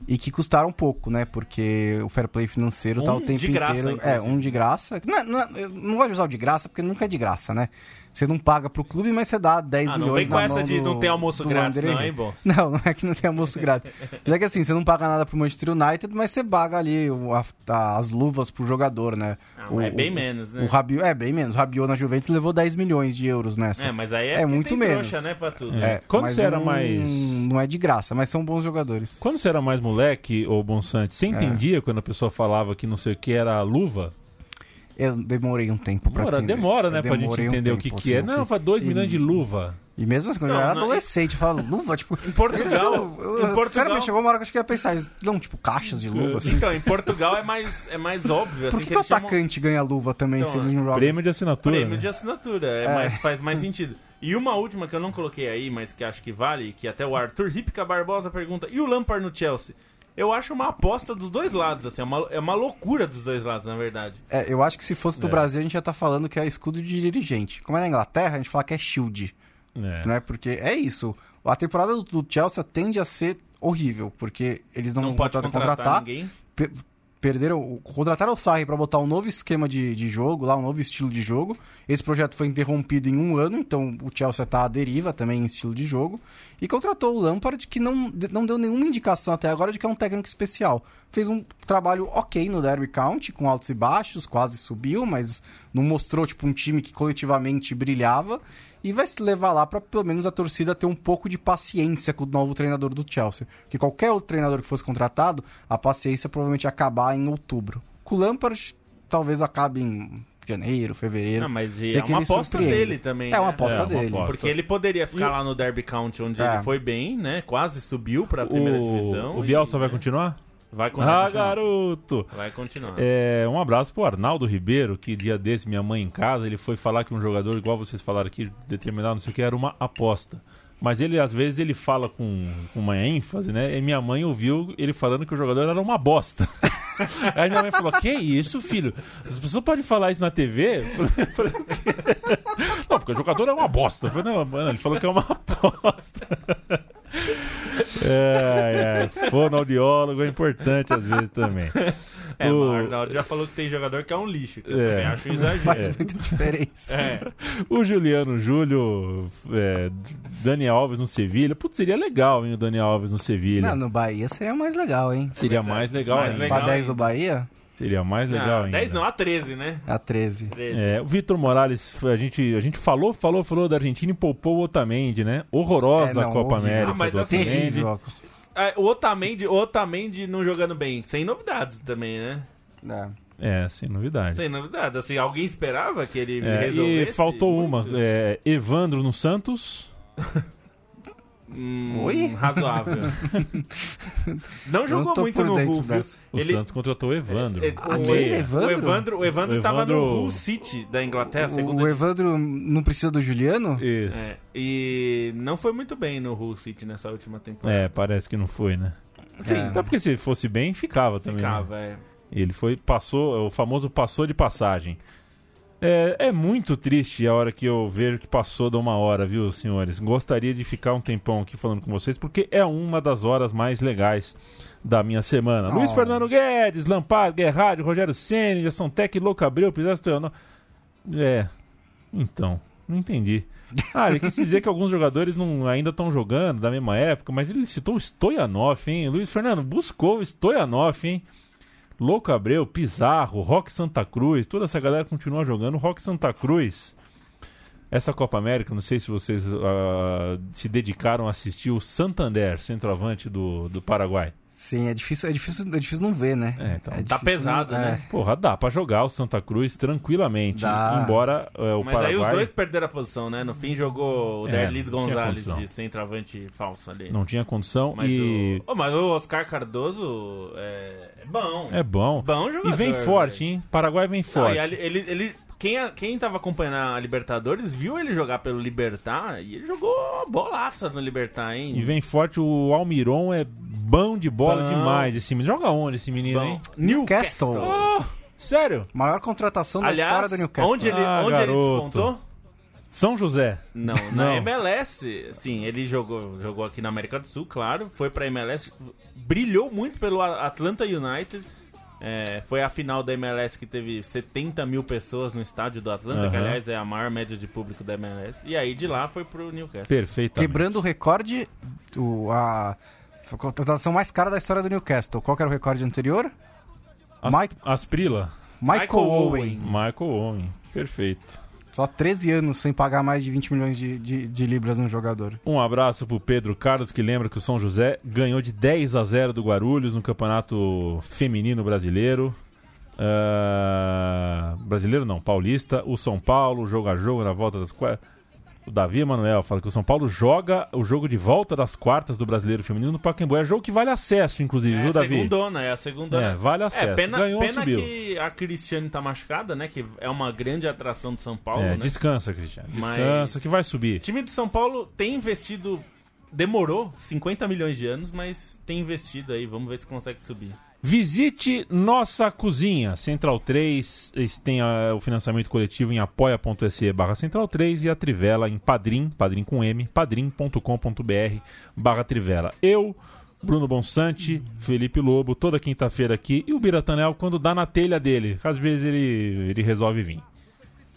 E que custaram pouco, né? Porque o fair play financeiro tá Um o tempo graça, inteiro. É, inclusive. um de graça. Não, é- não, é- eu não gosto de usar o de graça, porque nunca é de graça, né? Você não paga pro clube, mas você dá 10 Ah, não milhões vem com na essa mão de do- não ter almoço grátis, André não, hein, bom? Não, não é que não tem almoço grátis. Mas é que assim, você não paga nada pro Manchester United, mas você paga ali o- a- a- as luvas pro jogador, né? Ah, O- é bem o- menos, né? O Rabiot, é, bem menos. O Rabiot na Juventus levou 10 milhões de euros nessa. É, mas aí é, É muito tem menos. trouxa, né, pra tudo. É. Quando mas você era não- mais- Não é de graça, mas são bons jogadores. Quando você era mais moleque, ô Bonsante, você entendia quando a pessoa falava que não sei o que era luva? Eu demorei um tempo pra Demora, entender. demora, né, Eu pra gente demorei um entender o que, tempo, que é. assim, Não, que- faz 2 e- milhões de luva. E mesmo assim, quando eu Não, era não, adolescente, eu falava, luva, tipo... Em Portugal, eu- eu- em Portugal, Sinceramente, chegou uma hora que eu acho que eu ia pensar, não, tipo, caixas de luva, assim. então, em Portugal é mais, é mais óbvio, assim, Por que, que, que o eles chamam atacante ganha luva também Então, se ele não joga? Prêmio de assinatura. prêmio né? de assinatura, é, mais- faz mais sentido. E uma última que eu não coloquei aí, mas que acho que vale, que até o Arthur Ripka Barbosa pergunta, e o Lampard no Chelsea? Eu acho uma aposta dos dois lados, assim, é uma, é uma loucura dos dois lados, na verdade. É, eu acho que se fosse do É. Brasil, a gente já tá falando que é escudo de dirigente. Como é na Inglaterra, a gente fala que é shield. É. Né? Porque é isso. A temporada do, do Chelsea tende a ser horrível, porque eles não, Não, pode contratam contratar, contratar. ninguém. Pe- perderam, contrataram o Sarri para botar um novo esquema de, de jogo, lá um novo estilo de jogo. Esse projeto foi interrompido em um ano, então o Chelsea tá à deriva também em estilo de jogo. E contratou o Lampard, que não, não deu nenhuma indicação até agora de que é um técnico especial. Fez um trabalho ok no Derby County, com altos e baixos, quase subiu, mas não mostrou tipo um time que coletivamente brilhava. E vai se levar lá para pelo menos a torcida ter um pouco de paciência com o novo treinador do Chelsea. Porque qualquer outro treinador que fosse contratado, a paciência provavelmente ia acabar em outubro. Com o Lampard, talvez acabe em janeiro, fevereiro. Não, mas e Sei é que uma aposta surpreende. dele também. É uma né? aposta É, uma dele. aposta. Porque ele poderia ficar lá no Derby County, onde É. ele foi bem, né? Quase subiu pra primeira divisão. O, o e, Bielsa vai continuar? Vai continuar. Ah, garoto! Vai continuar. É, um abraço pro Arnaldo Ribeiro, que dia desse, minha mãe em casa, ele foi falar que um jogador, igual vocês falaram aqui, determinado, não sei o que, era uma aposta. Mas ele, às vezes, ele fala com, com uma ênfase, né? E minha mãe ouviu ele falando que o jogador era uma bosta. Aí minha mãe falou, que isso, filho? As pessoas podem falar isso na TV? Não, porque o jogador é uma bosta. Falei, não, mano, ele falou que é uma aposta. É, é, fonoaudiólogo é importante às vezes também. É, O- o Arnaldo já falou que tem jogador que é um lixo. Que eu É. também acho um exagero. Faz muita diferença. É. O Juliano Júlio, é, Daniel Alves no Sevilha. Putz, seria legal, hein, o Daniel Alves no Sevilha. Não, no Bahia seria mais legal, hein? Seria mais legal Mais ainda. legal. Pra 10 ainda. do Bahia, Seria mais legal Ah, ainda. 10 não, a 13, né? a 13. 13. É, o Vitor Morales, a gente, a gente falou, falou, falou da Argentina e poupou o Otamendi, né? Horrorosa É, não, a Copa horrível. América Ah, mas do assim, Otamendi. Ah, o Otamendi, o Otamendi não jogando bem. Sem novidades também, né? É. É, sem novidade. Sem novidades. Assim, alguém esperava que ele É, resolvesse? e faltou uma, muito? é, Evandro no Santos. Hum, Oi? Razoável. não jogou muito no dentro Hull, viu? dessa. O Ele- Santos contratou o Evandro. É, o o, Aquele meia. Evandro? o Evandro, o Evandro O tava Evandro- no Hull City da Inglaterra, O, o Evandro não precisa do Juliano? Isso. É, e não foi muito bem no Hull City nessa última temporada. É, parece que não foi, né? Sim. Até porque se fosse bem, ficava também. né? Ficava, é. Ele foi, passou, o famoso passou de passagem. É, é muito triste a hora que eu vejo que passou de uma hora, viu, senhores? Gostaria de ficar um tempão aqui falando com vocês, porque é uma das horas mais legais da minha semana. Luiz Oh. Fernando Guedes, Lampard, Guerrard, Rogério Ceni, Gerson Tec, Louco Abreu, Pizarro. É, então, não entendi. Ah, ele quis dizer que alguns jogadores não, ainda estão jogando da mesma época, mas ele citou o Stoianov, hein? Luiz Fernando buscou o Stoianov, hein? Louco Abreu, Pizarro, Rock Santa Cruz, toda essa galera continua jogando. Rock Santa Cruz. Essa Copa América, não sei se vocês ah, se dedicaram a assistir o Santander, centroavante do, do Paraguai. Sim, é difícil, é difícil, é difícil não ver, né? É, então, É tá pesado, não- né? Porra, dá pra jogar o Santa Cruz tranquilamente. Dá. Embora eh, o Mas Paraguai. aí os dois perderam a posição, né? No fim jogou o É, Derlis não Gonzalez de centroavante falso ali. não tinha condição Mas, e o... Mas o Oscar Cardoso é, é bom. é bom. Bom jogador. E vem forte, velho. hein? Paraguai vem Não, forte. e ali- ele, ele, quem, quem tava acompanhando a Libertadores viu ele jogar pelo Libertar e ele jogou bolaça no Libertar, hein? E vem forte, o Almiron é bom de bola Bom. demais esse menino. Joga onde esse menino, Bom. hein? Newcastle. Oh, sério? Maior contratação da Aliás, história do Newcastle. onde ele, Ah, onde ele garoto. despontou? São José. Não, Não. na MLS, sim, ele jogou, jogou aqui na América do Sul, claro, foi pra MLS, brilhou muito pelo Atlanta United. É, foi a final da MLS que teve 70 mil pessoas no estádio do Atlanta, que Aham. aliás é a maior média de público da MLS. E aí de lá foi pro Newcastle. Perfeitamente. Quebrando o recorde, o, a, a contratação mais cara da história do Newcastle. Qual que era o recorde anterior? As, Mike- Asprila. Michael, Michael Owen. Owen. Michael Owen. Perfeito. Só 13 anos sem pagar mais de 20 milhões de, de, de libras num jogador. Um abraço pro Pedro Carlos, que lembra que o São José ganhou de 10 a 0 do Guarulhos no Campeonato Feminino Brasileiro. Ah, brasileiro não, paulista. O São Paulo joga a jogo na volta das quartas. O Davi Emanuel fala que o São Paulo joga o jogo de volta das quartas do Brasileiro Feminino no Pacaembu. É jogo que vale acesso, inclusive, É viu, Davi? segundona, é a segunda. É, vale acesso. É, pena, Ganhou, pena subiu. que a Cristiane tá machucada, né? Que é uma grande atração de São Paulo, É, né? descansa, Cristiano. Descansa Mas- que vai O subir. time do São Paulo tem investido demorou 50 milhões de anos, mas tem investido aí. Vamos ver se consegue subir. Visite nossa cozinha, Central 3, eles têm ah, o financiamento coletivo em apoia.se barra Central 3 e a Trivela em Padrim, Padrim com M, padrim.com.br barra Trivela. Eu, Bruno Bonsante, Felipe Lobo, toda quinta-feira aqui, e o Biratanel quando dá na telha dele, às vezes ele, ele resolve vir.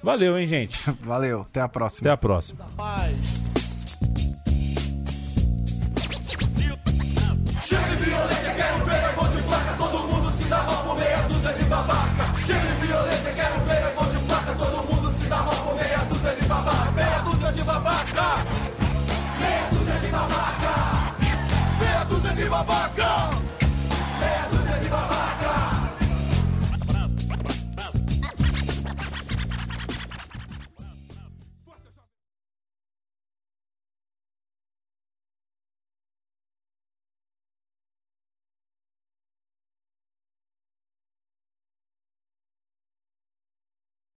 Valeu, hein, gente? Valeu, até a próxima. Até a próxima. Paz. babaca Cheio de violência, quero ver a gol de placa Todo mundo se dá mal por meia dúzia de babaca Meia dúzia de babaca. Meia dúzia de babaca. Meia dúzia de babaca.